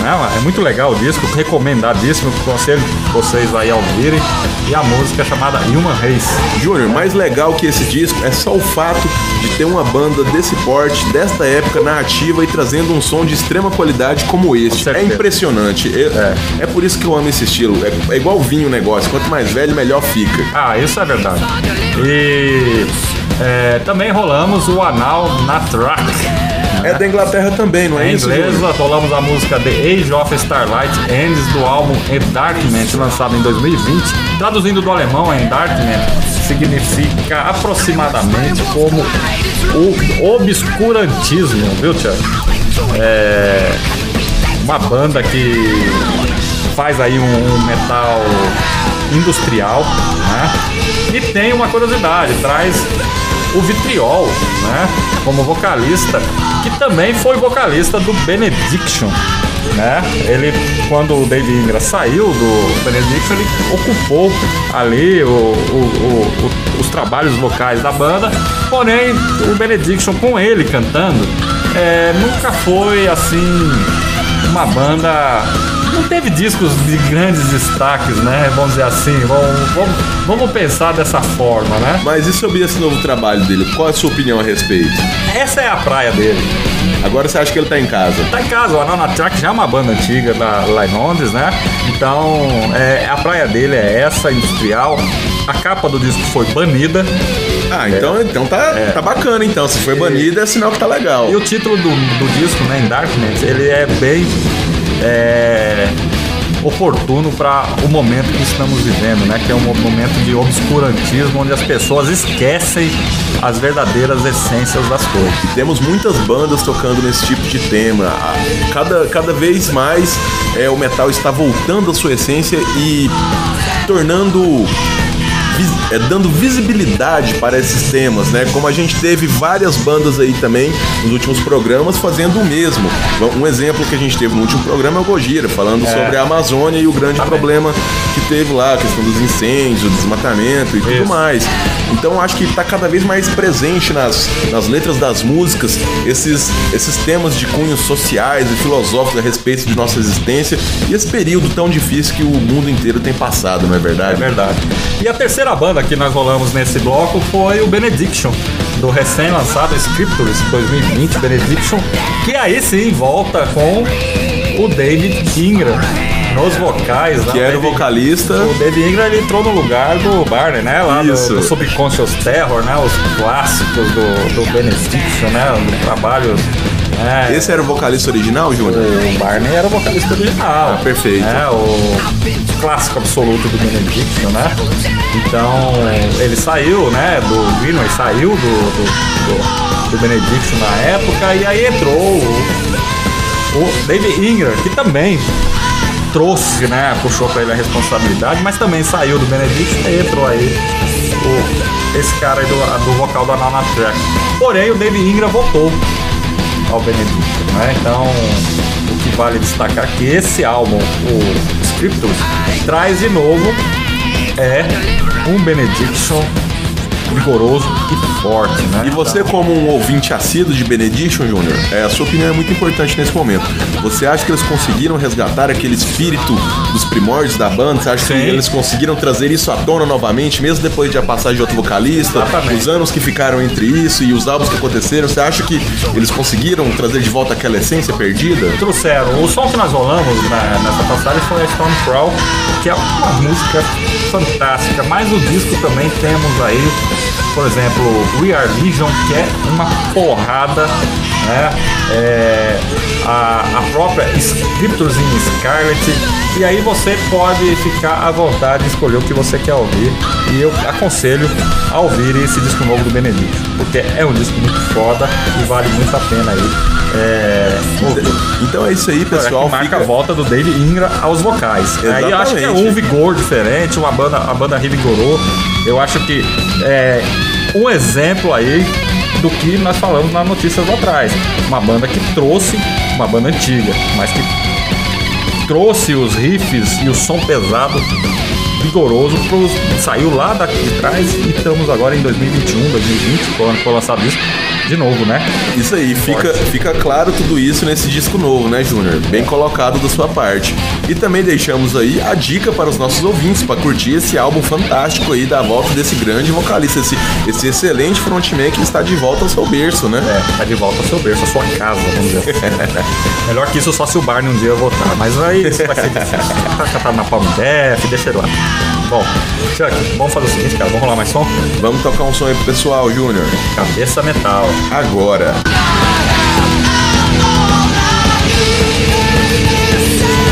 né? É muito legal o disco, recomendadíssimo, conselho vocês aí ouvirem. E a música é chamada Human Race. Júnior, mais legal que esse disco é só o fato de ter uma banda desse porte, desta época, na ativa e trazendo um som de extrema qualidade como este. É impressionante. É, é por isso que eu amo esse estilo. É, é igual vinho o negócio. Quanto mais velho, melhor fica. Ah, isso é verdade. E é, também rolamos o Anal na Track. É da Inglaterra também, não é Em isso? Júnior? rolamos a música The Age of Starlight Ends do álbum Endarkment, lançado em 2020. Traduzindo do alemão, Endarkment significa aproximadamente como o obscurantismo, viu, Tiago? É uma banda que faz aí um, um metal industrial, né? E tem uma curiosidade, traz o Vitriol, né? Como vocalista, que também foi vocalista do Benediction, né? Ele, quando o Dave Ingram saiu do Benediction, ele ocupou ali o- o- o- os trabalhos vocais da banda, porém o Benediction com ele cantando é, nunca foi assim uma banda. Não teve discos de grandes destaques, né? Vamos dizer assim. Vamos, vamos, vamos pensar dessa forma, né? Mas e sobre esse novo trabalho dele? Qual é a sua opinião a respeito? Essa é a praia dele. Agora você acha que ele tá em casa? Tá em casa, o Anona Track já é uma banda antiga da, lá em Londres, né? Então, é, a praia dele é essa, industrial. A capa do disco foi banida. Ah, então, então tá, tá bacana então. Se foi banido, é sinal que tá legal. E o título do, do disco, né, em Darkness, ele é bem é, oportuno para o momento que estamos vivendo, né? Que é um momento de obscurantismo, onde as pessoas esquecem as verdadeiras essências das coisas. Temos muitas bandas tocando nesse tipo de tema. Cada, cada vez mais é, o metal está voltando à sua essência e tornando. É, dando visibilidade para esses temas, né? Como a gente teve várias bandas aí também nos últimos programas fazendo o mesmo. Um exemplo que a gente teve no último programa é o Gojira, falando sobre a Amazônia e o grande problema que teve lá, a questão dos incêndios, o desmatamento e tudo Isso. mais. Então acho que está cada vez mais presente nas, nas letras das músicas esses, esses temas de cunhos sociais e filosóficos a respeito de nossa existência e esse período tão difícil que o mundo inteiro tem passado, não é É verdade? E a terceira banda que nós rolamos nesse bloco foi o Benediction, do recém-lançado Scriptures 2020 Benediction, que aí sim volta com o David Ingram nos vocais. né? Que era o David- vocalista. O David Ingram ele entrou no lugar do Barney, né? Lá do, Isso. do Subconscious Terror, né? Os clássicos do, do Benediction, né? Do trabalho. Né? Esse era o vocalista original, Júnior? O Barney era o vocalista original. Ah, perfeito. É, o clássico absoluto do Benediction, né? Então, ele saiu, né, do Greenway, saiu do, do, do, do Benediction na época, e aí entrou o, o David Ingram, que também trouxe, né, puxou pra ele a responsabilidade, mas também saiu do Benediction e entrou aí o, esse cara aí do, do vocal do Track. Porém, o David Ingram voltou ao Benediction, né? Então, o que vale destacar é que esse álbum, o Scriptures, traz de novo é um Benediction vigoroso, e forte, né? E você, como um ouvinte assíduo de Benediction, Júnior, é, a sua opinião é muito importante nesse momento. Você acha que eles conseguiram resgatar aquele espírito dos primórdios da banda? Você acha que Sim. eles conseguiram trazer isso à tona novamente, mesmo depois de a passagem de outro vocalista? Exatamente. Os anos que ficaram entre isso e os álbuns que aconteceram, você acha que eles conseguiram trazer de volta aquela essência perdida? trouxeram. O som que nós rolamos na- nessa passagem foi a Storm Crawl, que é uma música fantástica. Mas o disco também temos aí, por exemplo, We Are Legion, que é uma porrada, né? É, a, a própria Scriptures in Scarlet. E aí você pode ficar à vontade de escolher o que você quer ouvir. E eu aconselho a ouvir esse disco novo do Benedito, porque é um disco muito foda e vale muito a pena aí. É. Então é isso aí, Pessoal, pessoal. marca Fica- a volta do Dave Ingra aos vocais. Aí eu acho que é Exatamente. um vigor diferente, uma banda, a banda revigorou. Eu acho que é um exemplo aí do que nós falamos nas notícias lá atrás. Uma banda que trouxe, uma banda antiga, mas que trouxe os riffs e o som pesado vigoroso pros, saiu lá daqui de trás e estamos agora em 2021, 2020, quando foi lançado isso de novo, né? Isso aí, fica, fica claro tudo isso nesse disco novo, né, Júnior? Bem colocado da sua parte. E também deixamos aí a dica para os nossos ouvintes para curtir esse álbum fantástico aí da volta desse grande vocalista, esse, esse excelente frontman que está de volta ao seu berço, né? É, tá de volta ao seu berço, à sua casa, vamos dizer. Melhor que isso só se o Barney um dia voltar, mas aí isso vai ser difícil. Tá catado na Palm Def, deixa ele lá. Bom, Chuck, vamos fazer o seguinte, cara, vamos rolar mais som? Vamos tocar um som aí pro pessoal, Júnior. Cabeça Metal. Agora. Your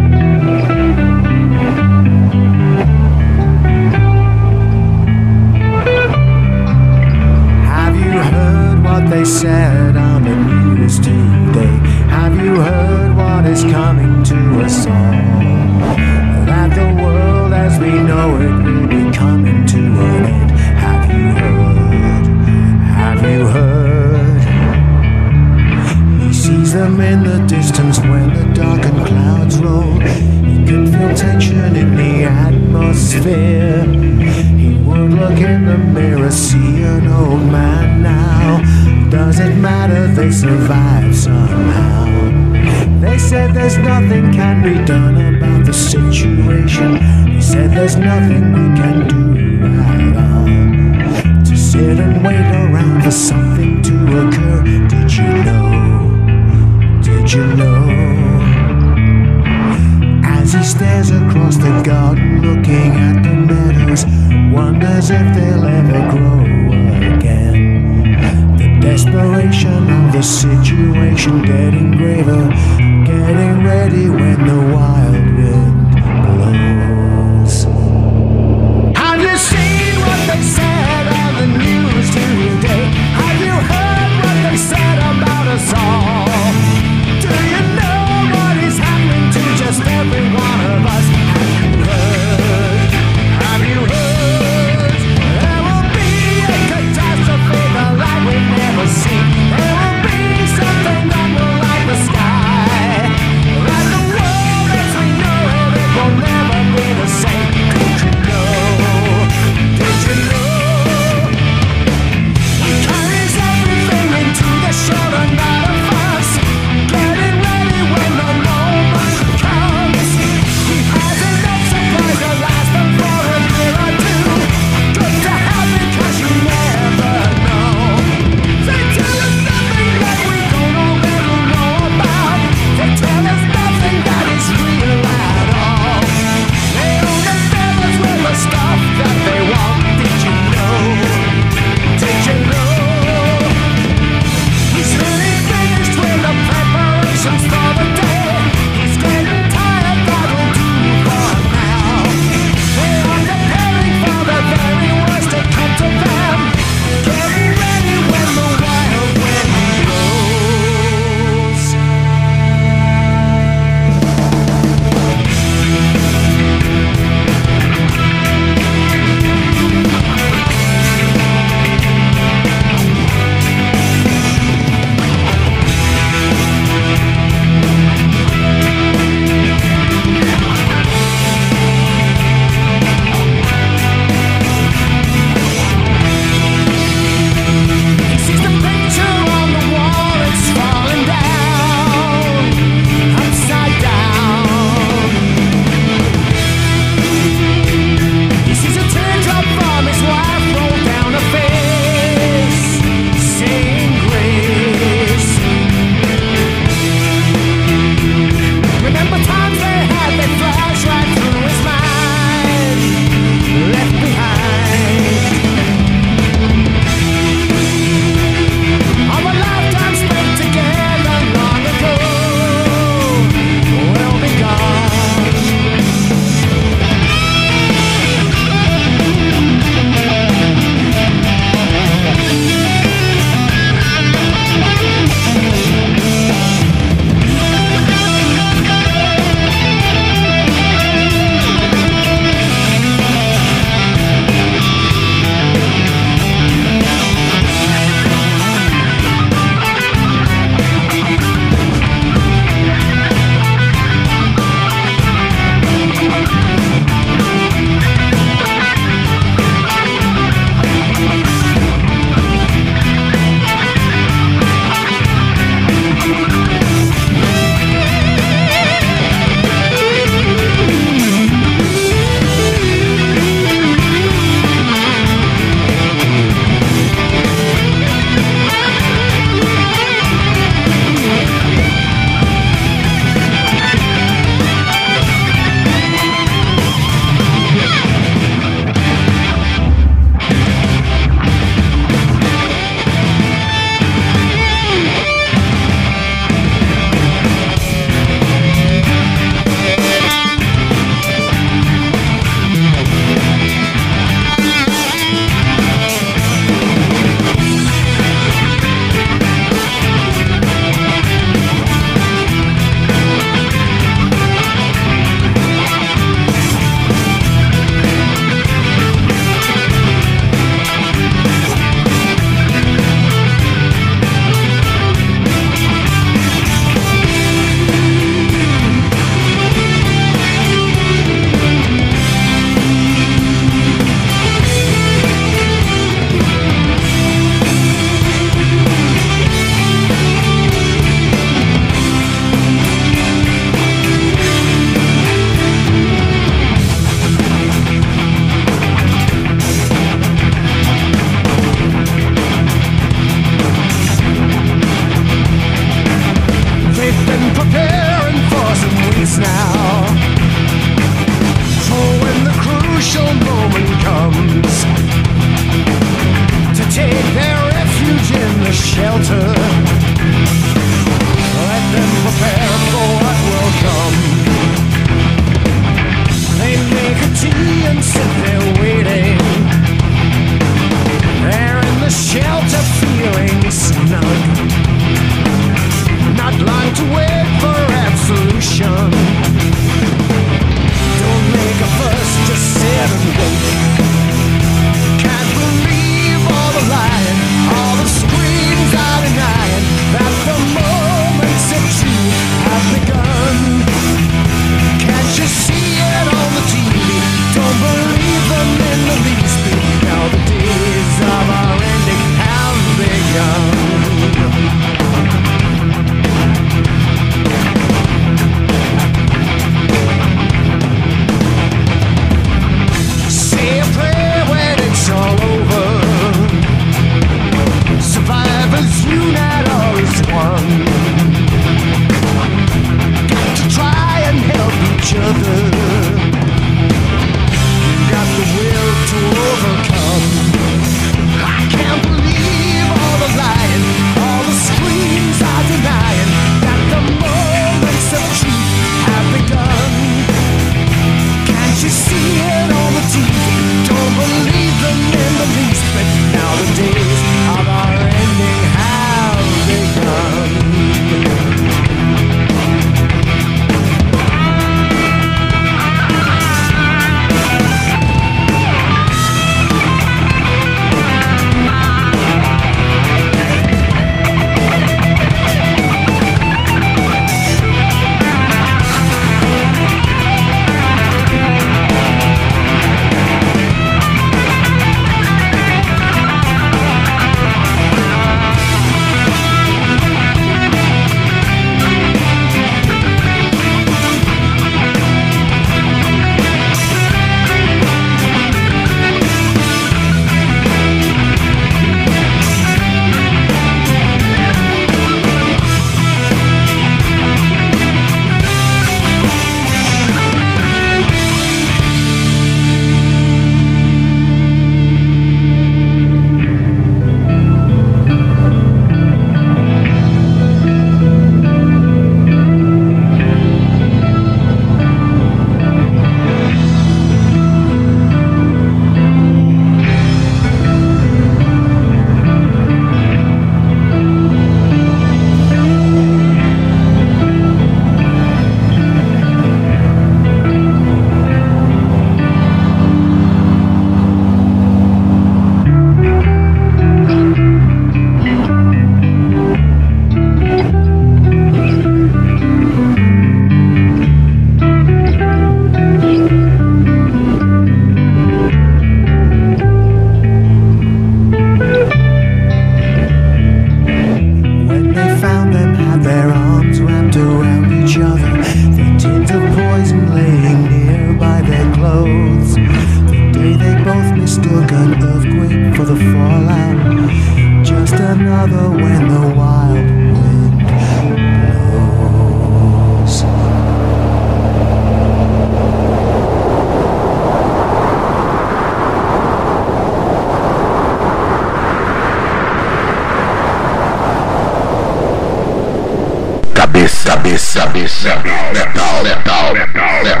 cabeça, metal, metal, metal, metal.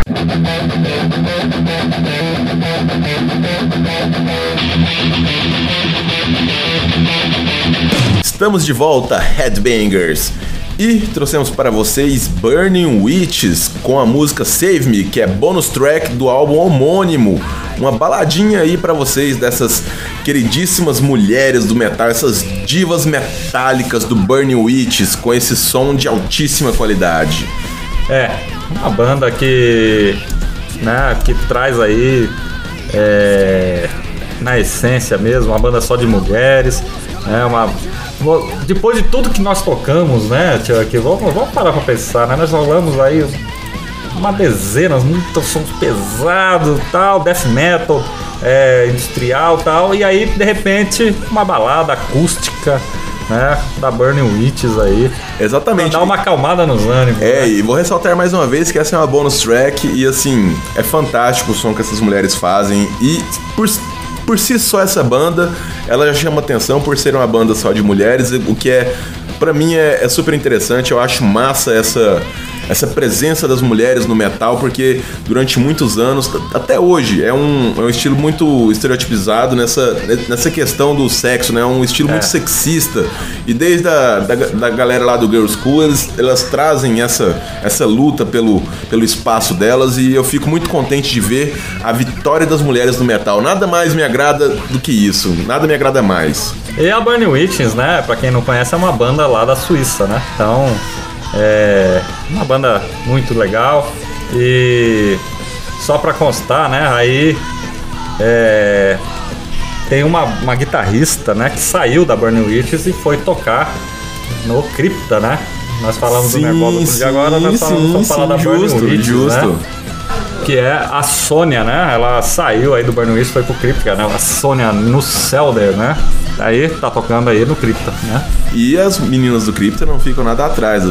Estamos de volta, Headbangers. E trouxemos para vocês Burning Witches com a música Save Me, que é bônus track do álbum homônimo. Uma baladinha aí para vocês dessas queridíssimas mulheres do metal, essas divas metálicas do Burning Witches com esse som de altíssima qualidade. É, uma banda que, né, que traz aí, é, na essência mesmo, uma banda só de mulheres, é uma... Depois de tudo que nós tocamos, né, aqui, vamos, vamos parar pra pensar, né, nós rolamos aí uma dezena, muitos sons pesados, tal, death metal, é, industrial, tal, e aí de repente uma balada acústica, né, da Burning Witches aí, Exatamente. pra dar uma acalmada nos ânimos. É, né? e vou ressaltar mais uma vez que essa é uma bonus track e assim, é fantástico o som que essas mulheres fazem e por por si só essa banda, ela já chama atenção por ser uma banda só de mulheres, o que é, pra mim, é, é super interessante. Eu acho massa essa, essa presença das mulheres no metal, porque durante muitos anos, até hoje, é um, é um estilo muito estereotipizado nessa, nessa questão do sexo, né? É um estilo muito sexista. E desde a da, da galera lá do Girls School, eles, elas trazem essa, essa luta pelo, pelo espaço delas e eu fico muito contente de ver a vitória das mulheres no metal. Nada mais me agrada do que isso. Nada me agrada mais. E a Burning Witches, né? Pra quem não conhece, é uma banda lá da Suíça, né? Então, é uma banda muito legal. E só pra constar, né? Aí é, tem uma, uma guitarrista, né? Que saiu da Burning Witches e foi tocar no Crypta, né? Nós falamos do Nervosa dia, agora nós falamos, vamos falar da Burning justo, Witches, justo. né? Que é a Sônia, né? Ela saiu aí do Burning Witch, foi pro Crypta, né? A Sônia no Celder, né? Aí tá tocando aí no Crypta, né? E as meninas do Crypta não ficam nada atrás.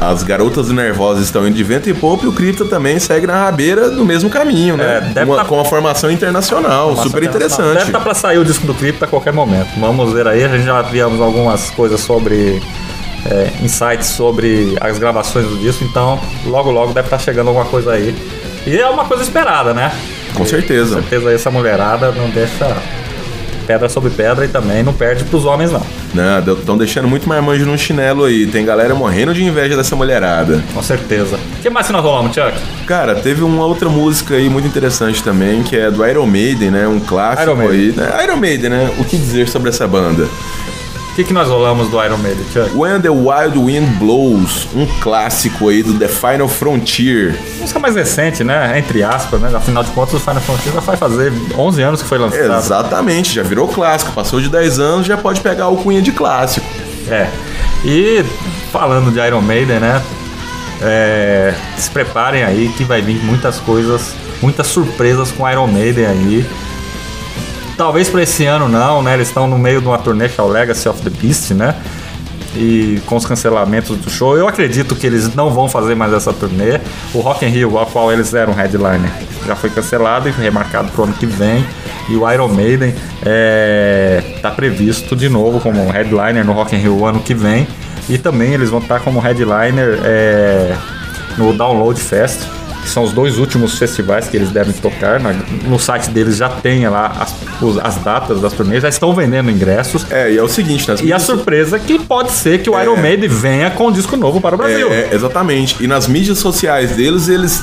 As garotas Nervosas estão indo de vento e pouco e o Crypta também segue na rabeira do mesmo caminho, né? É, deve Uma- tá- Com a formação internacional, super Deve interessante. estar tá pra sair o disco do Crypta a qualquer momento. Vamos ver aí, a gente já viemos algumas coisas sobre. é, insights sobre as gravações do disco, então logo logo deve estar chegando alguma coisa aí. E é uma coisa esperada, né? Com certeza. Com certeza essa mulherada não deixa pedra sobre pedra e também não perde pros homens, não. Não, estão deixando muito marmanjo no chinelo aí. Tem galera morrendo de inveja dessa mulherada. Com certeza. O que mais que nós rolamos, Chuck? Cara, teve uma outra música aí muito interessante também, que é do Iron Maiden, né? Um clássico Iron aí. Né? Iron Maiden, né? O que dizer sobre essa banda? O que, que nós rolamos do Iron Maiden, Chuck? When the Wild Wind Blows, um clássico aí do The Final Frontier. Música mais recente, né? Entre aspas, né? Afinal de contas, o Final Frontier já vai fazer 11 anos que foi lançado. Exatamente, já virou clássico. Passou de 10 anos, já pode pegar o cunha de clássico. É. E falando de Iron Maiden, né? É, se preparem aí que vai vir muitas coisas, muitas surpresas com Iron Maiden aí. Talvez para esse ano não, né? Eles estão no meio de uma turnê que é o Legacy of the Beast, né? E com os cancelamentos do show, eu acredito que eles não vão fazer mais essa turnê. O Rock in Rio, ao qual eles eram headliner, já foi cancelado e remarcado para o ano que vem. E o Iron Maiden está previsto de novo como headliner no Rock in Rio ano que vem. E também eles vão estar como headliner é, no Download Fest, que são os dois últimos festivais que eles devem tocar. Na- no site deles já tem lá as, os- as datas das turnês, já estão vendendo ingressos. É, e é o seguinte, nas E a surpresa é que pode ser que o Iron Maiden venha com um disco novo para o Brasil. É, é, exatamente. E nas mídias sociais deles, eles.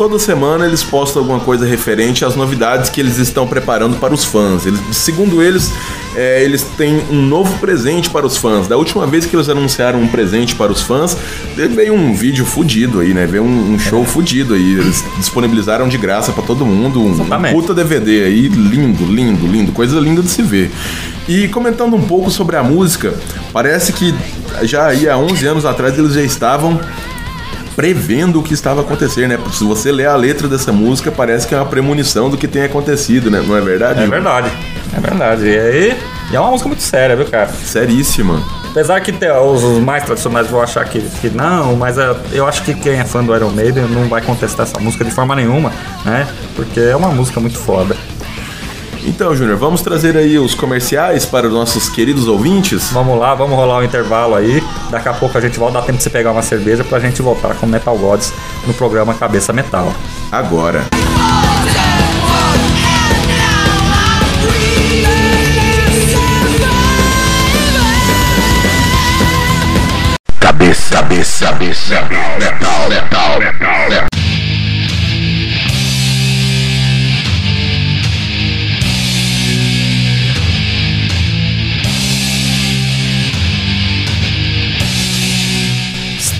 Toda semana eles postam alguma coisa referente às novidades que eles estão preparando para os fãs. Eles, segundo eles, é, eles têm um novo presente para os fãs. Da última vez que eles anunciaram um presente para os fãs, veio um vídeo fudido aí, né? Veio um, um show fudido aí. Eles disponibilizaram de graça para todo mundo um, um puta DVD aí, lindo, lindo, lindo, coisa linda de se ver. E comentando um pouco sobre a música, parece que já aí há 11 anos atrás eles já estavam prevendo o que estava a acontecer, né? Se você ler a letra dessa música, parece que é uma premonição do que tem acontecido, né? Não é verdade? É verdade, é verdade. E aí, e é uma música muito séria, viu, cara? Seríssima. Apesar que os mais tradicionais vão achar que, que não, mas é, eu acho que quem é fã do Iron Maiden não vai contestar essa música de forma nenhuma, né? Porque é uma música muito foda. Então, Júnior, vamos trazer aí os comerciais para os nossos queridos ouvintes? Vamos lá, vamos rolar um intervalo aí. Daqui a pouco a gente volta, dá tempo de você pegar uma cerveja pra gente voltar com Metal Gods no programa Cabeça Metal. Agora. Cabeça, cabeça, cabeça, metal, metal, metal, metal.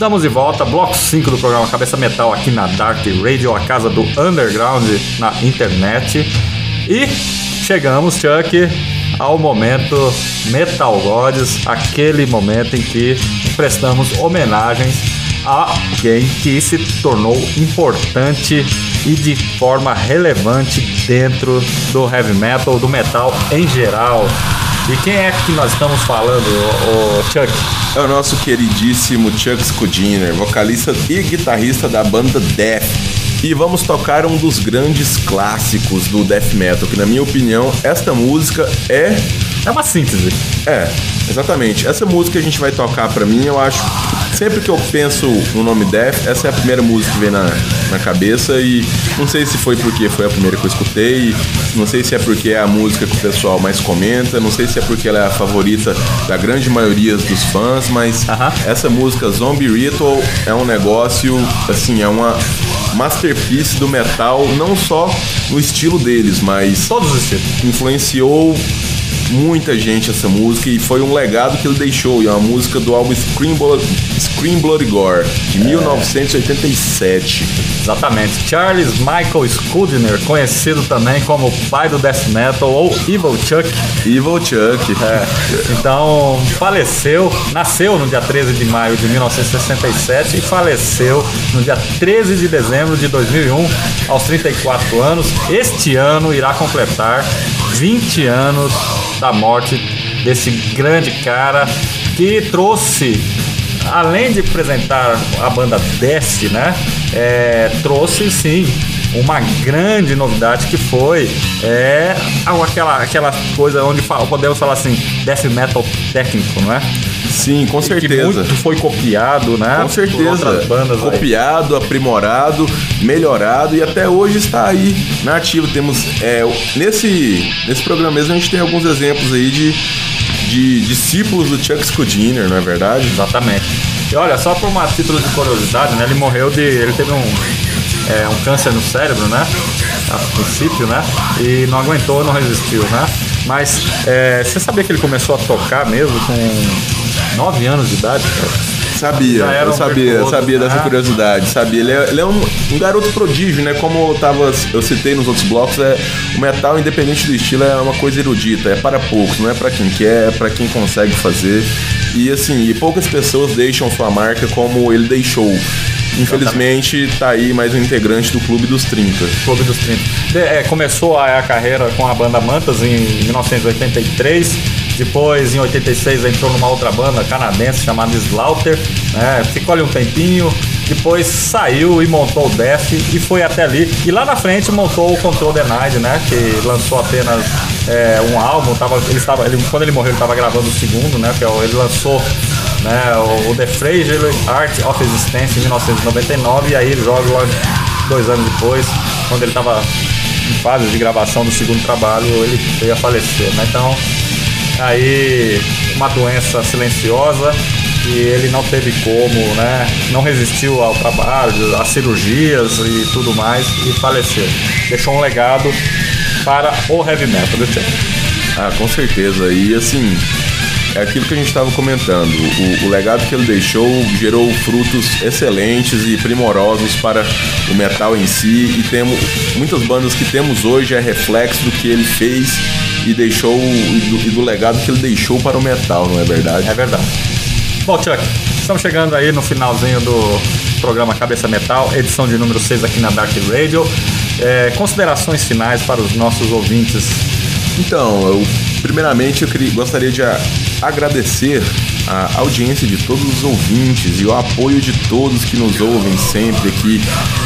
Estamos de volta, bloco 5 do programa Cabeça Metal aqui na Dark Radio, a casa do underground na internet. E chegamos, Chuck, ao momento Metal Gods, aquele momento em que prestamos homenagens a alguém que se tornou importante e de forma relevante dentro do heavy metal, do metal em geral. E quem é que nós estamos falando, o Chuck? É o nosso queridíssimo Chuck Scudiner, vocalista e guitarrista da banda Death. E vamos tocar um dos grandes clássicos do death metal, que na minha opinião, esta música é É uma síntese. é, exatamente. Essa música que a gente vai tocar pra mim, eu acho. Sempre que eu penso no nome Death, essa é a primeira música que vem na, na cabeça. E não sei se foi porque foi a primeira que eu escutei, não sei se é porque é a música que o pessoal mais comenta, não sei se é porque ela é a favorita da grande maioria dos fãs, mas Aham. essa música Zombie Ritual é um negócio, assim, é uma masterpiece do metal, não só no estilo deles, mas Todos os estilos. influenciou muita gente essa música e foi um legado que ele deixou. E é uma música do álbum Scream Blood, Scream Bloody Gore, de 1987. Exatamente. Charles Michael Schuldiner, conhecido também como o pai do death metal ou Evil Chuck. Evil Chuck. É, então, faleceu, nasceu no dia 13 de maio de 1967 e faleceu no dia 13 de dezembro de 2001, aos 34 anos. Este ano irá completar 20 anos da morte desse grande cara que trouxe além de apresentar a banda Death, né? é, trouxe sim uma grande novidade que foi é, aquela, aquela coisa onde podemos falar assim, death metal técnico, não é? Sim, com Que certeza. muito foi copiado, né? Com certeza. bandas aí. Copiado, aprimorado, melhorado e até hoje está aí na ativa. Temos é, nesse nesse programa mesmo a gente tem alguns exemplos aí de, de discípulos do Chuck Schuldiner, não é verdade? Exatamente. E olha, só por uma título de curiosidade, né? Ele morreu de. Ele teve um, é, um câncer no cérebro, né? A princípio, né? E não aguentou, não resistiu, né? Mas é, você sabia que ele começou a tocar mesmo com 9 anos de idade? cara? Sabia, era eu um sabia, sabia né? dessa curiosidade, sabia. Ele é, ele é um, um garoto prodígio, né? Como eu, tava, eu citei nos outros blocos, é, o metal, independente do estilo, é uma coisa erudita, é para poucos, não é para quem quer, é para quem consegue fazer. E assim, e poucas pessoas deixam sua marca como ele deixou. Infelizmente, tá aí mais um integrante do Clube dos 30. Clube dos 30. De- é, começou a, carreira com a banda Mantas em 1983. Depois, em 86, entrou numa outra banda canadense chamada Slaughter. Né? Ficou ali um tempinho. Depois saiu e montou o Death e foi até ali. E lá na frente montou o Control Denied, né? Que lançou apenas é, um álbum. Tava, ele estava, ele- quando ele morreu, ele estava gravando o segundo, né? Que é ele lançou né, o, The Fragile Art of Existence em 1999. E aí ele joga logo dois anos depois, quando ele estava em fase de gravação do segundo trabalho, ele veio a falecer, né? Então, aí uma doença silenciosa e ele não teve como, né? Não resistiu ao trabalho, às cirurgias e tudo mais e faleceu. Deixou um legado para o heavy metal, Tchê? Ah, com certeza. E assim, é aquilo que a gente estava comentando. O, o legado que ele deixou gerou frutos excelentes e primorosos para o metal em si. E temos muitas bandas que temos hoje é reflexo do que ele fez e deixou e do, e do legado que ele deixou para o metal, não é verdade? É verdade. Bom, Chuck, estamos chegando aí no finalzinho do programa Cabeça Metal, edição de número 6 aqui na Dark Radio. É, considerações finais para os nossos ouvintes. Então, eu, primeiramente eu queria- gostaria de agradecer a audiência de todos os ouvintes e o apoio de todos que nos ouvem sempre aqui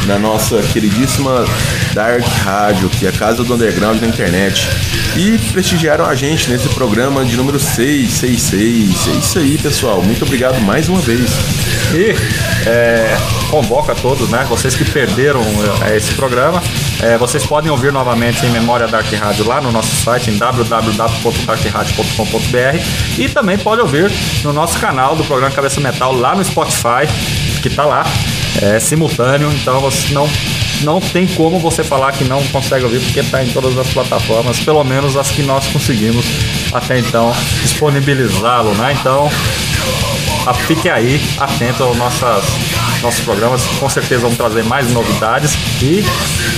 na nossa queridíssima Dark Rádio, que é a casa do underground na internet. E prestigiaram a gente nesse programa de número 666. É isso aí, pessoal. Muito obrigado mais uma vez. E é, convoco a todos, né? Vocês que perderam é, esse programa, é, vocês podem ouvir novamente em Memória Dark Rádio lá no nosso site em www.darkradio.com.br e também pode ouvir no nosso canal do programa Cabeça Metal lá no Spotify, que tá lá, é simultâneo, então você não não tem como você falar que não consegue ouvir porque está em todas as plataformas, pelo menos as que nós conseguimos até então disponibilizá-lo, né? Então, fique aí atento aos nossas, nossos programas, com certeza vamos trazer mais novidades e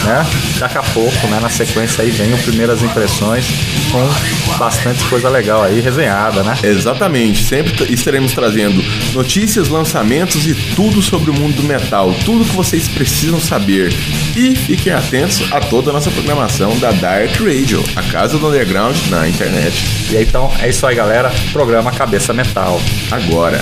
né, daqui a pouco, né, na sequência aí venham primeiras impressões com bastante coisa legal aí resenhada, né? Exatamente, sempre estaremos trazendo notícias, lançamentos e tudo sobre o mundo do metal, tudo que vocês precisam saber. E fiquem atentos a toda a nossa programação da Dark Radio, a casa do underground na internet. E aí, então é isso aí, galera. Programa Cabeça Metal. Agora.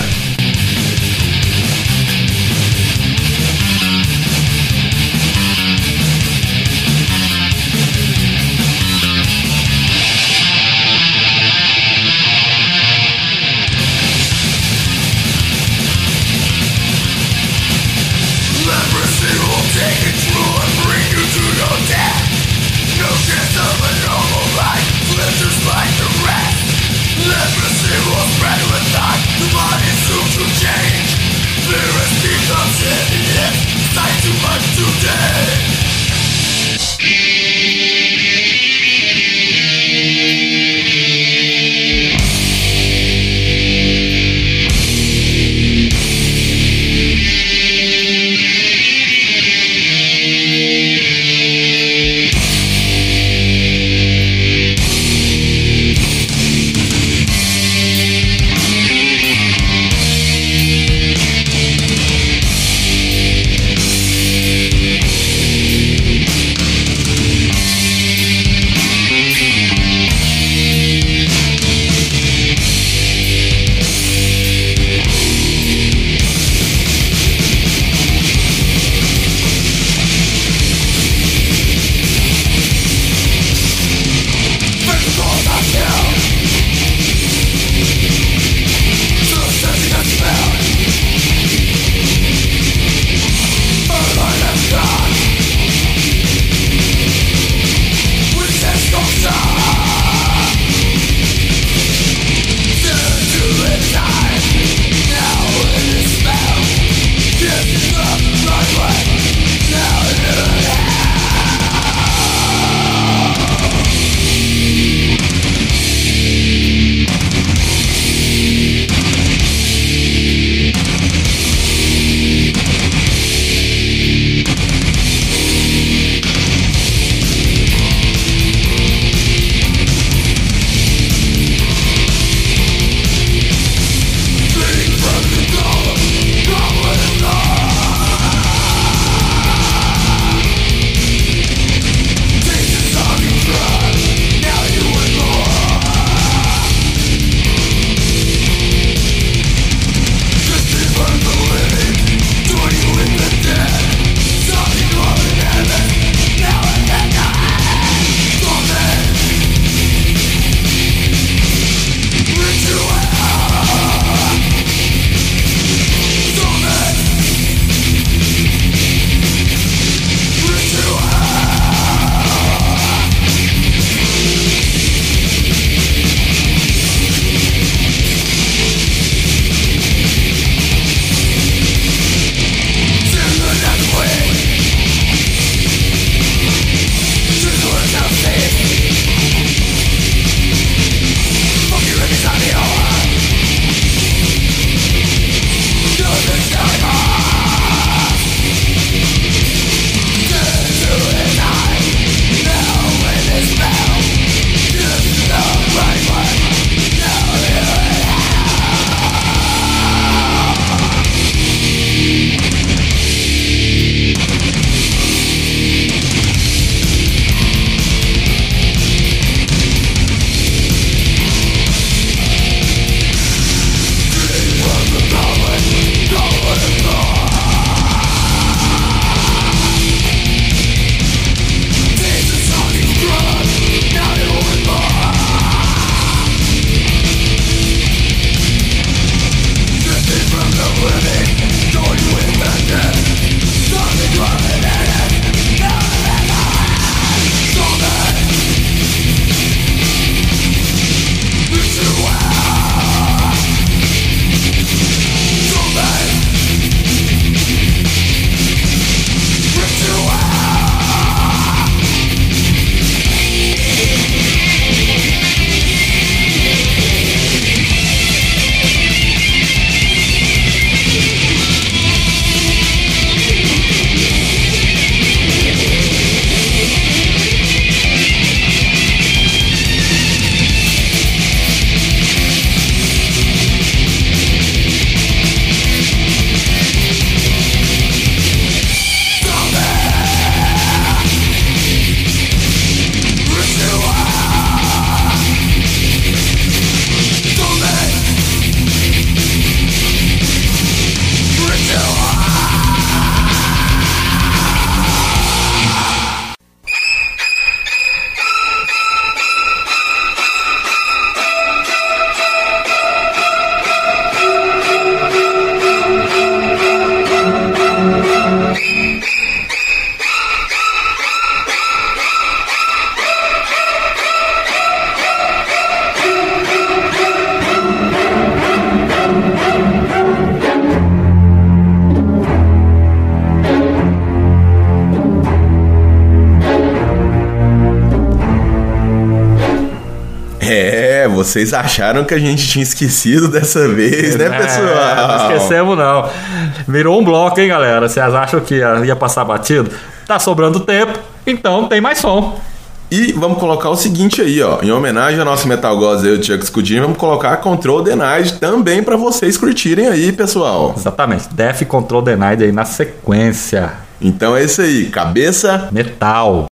Vocês acharam que a gente tinha esquecido dessa vez, né, É, pessoal? não esquecemos não. Virou um bloco, hein, galera? Vocês acham que ia passar batido? Tá sobrando tempo, então tem mais som. E vamos colocar o seguinte aí, ó. Em homenagem ao nosso Metal Gods aí, o Chuck Scudinho, vamos colocar Control Denied também pra vocês curtirem aí, pessoal. Exatamente. Def Control Denied aí na sequência. Então é isso aí. Cabeça Metal.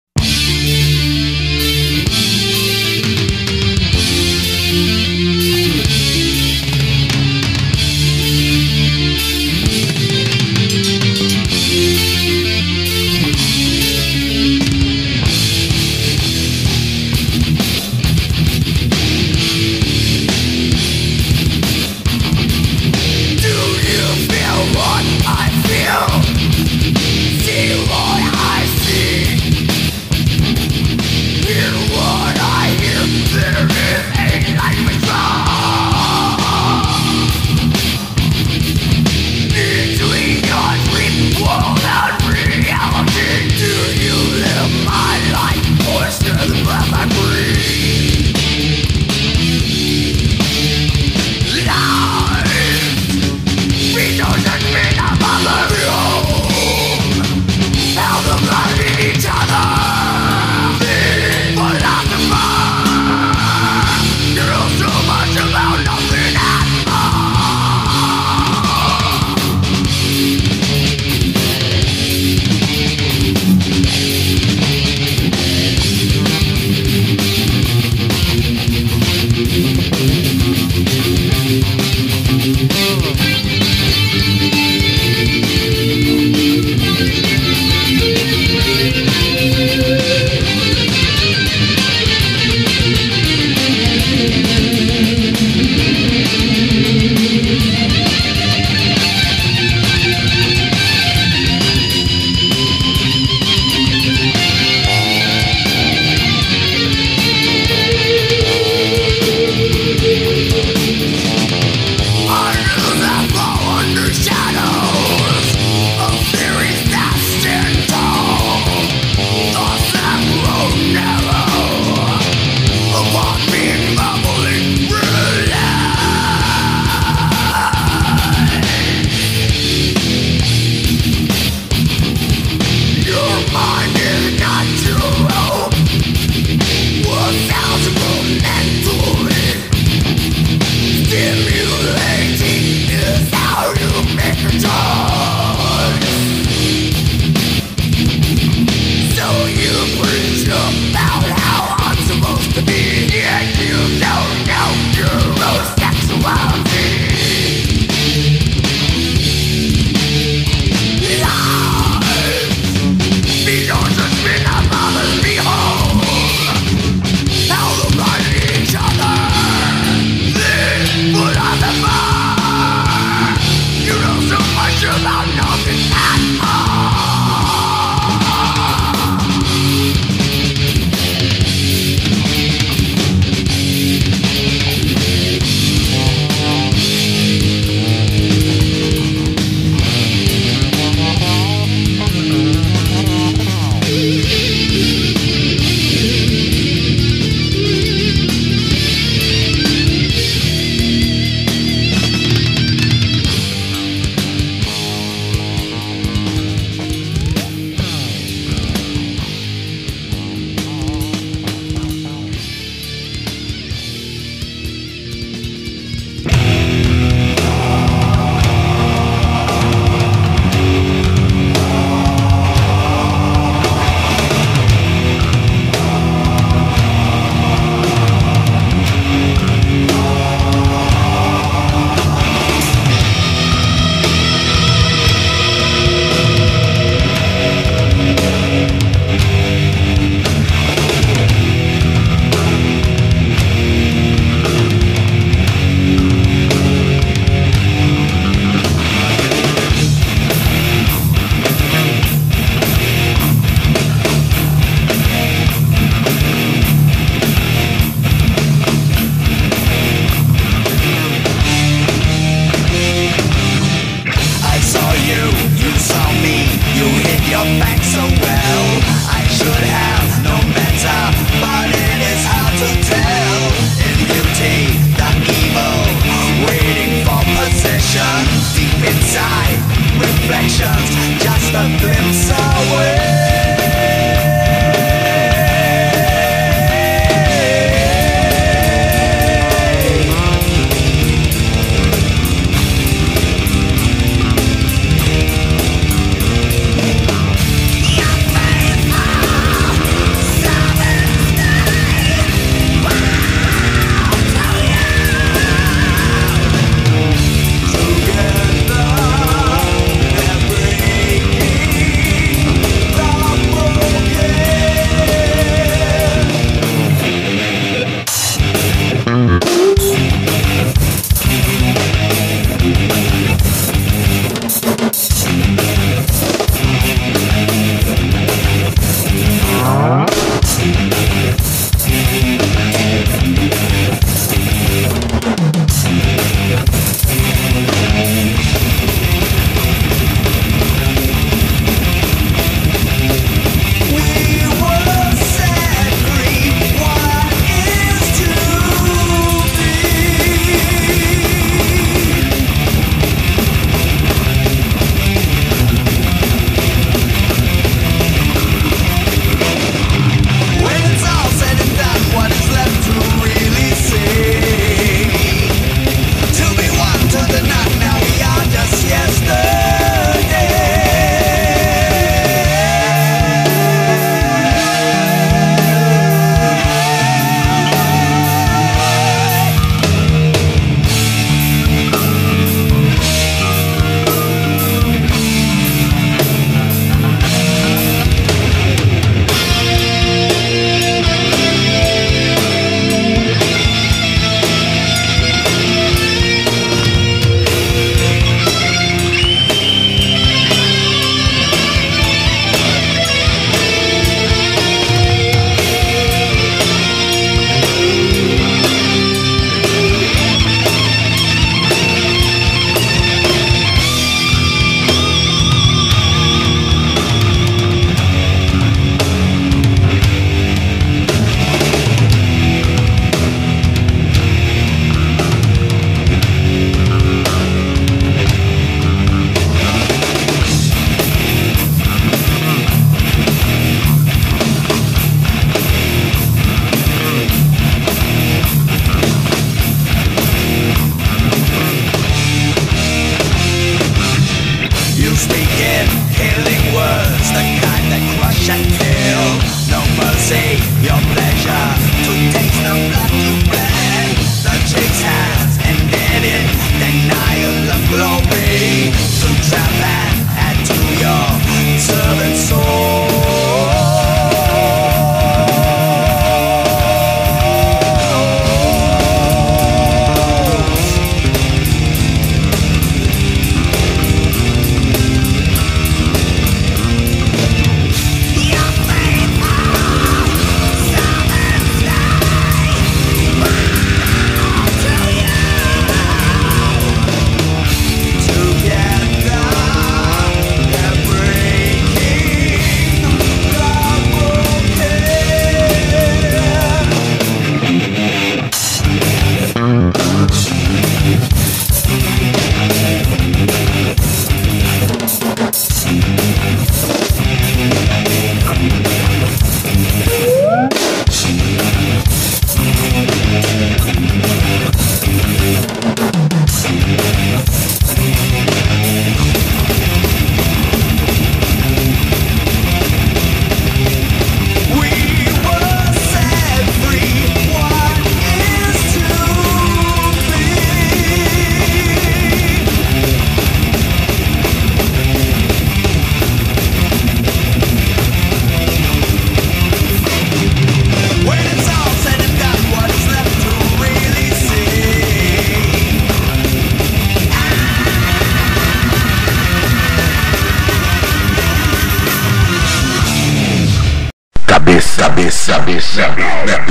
Cabeça, cabeça, cabeça,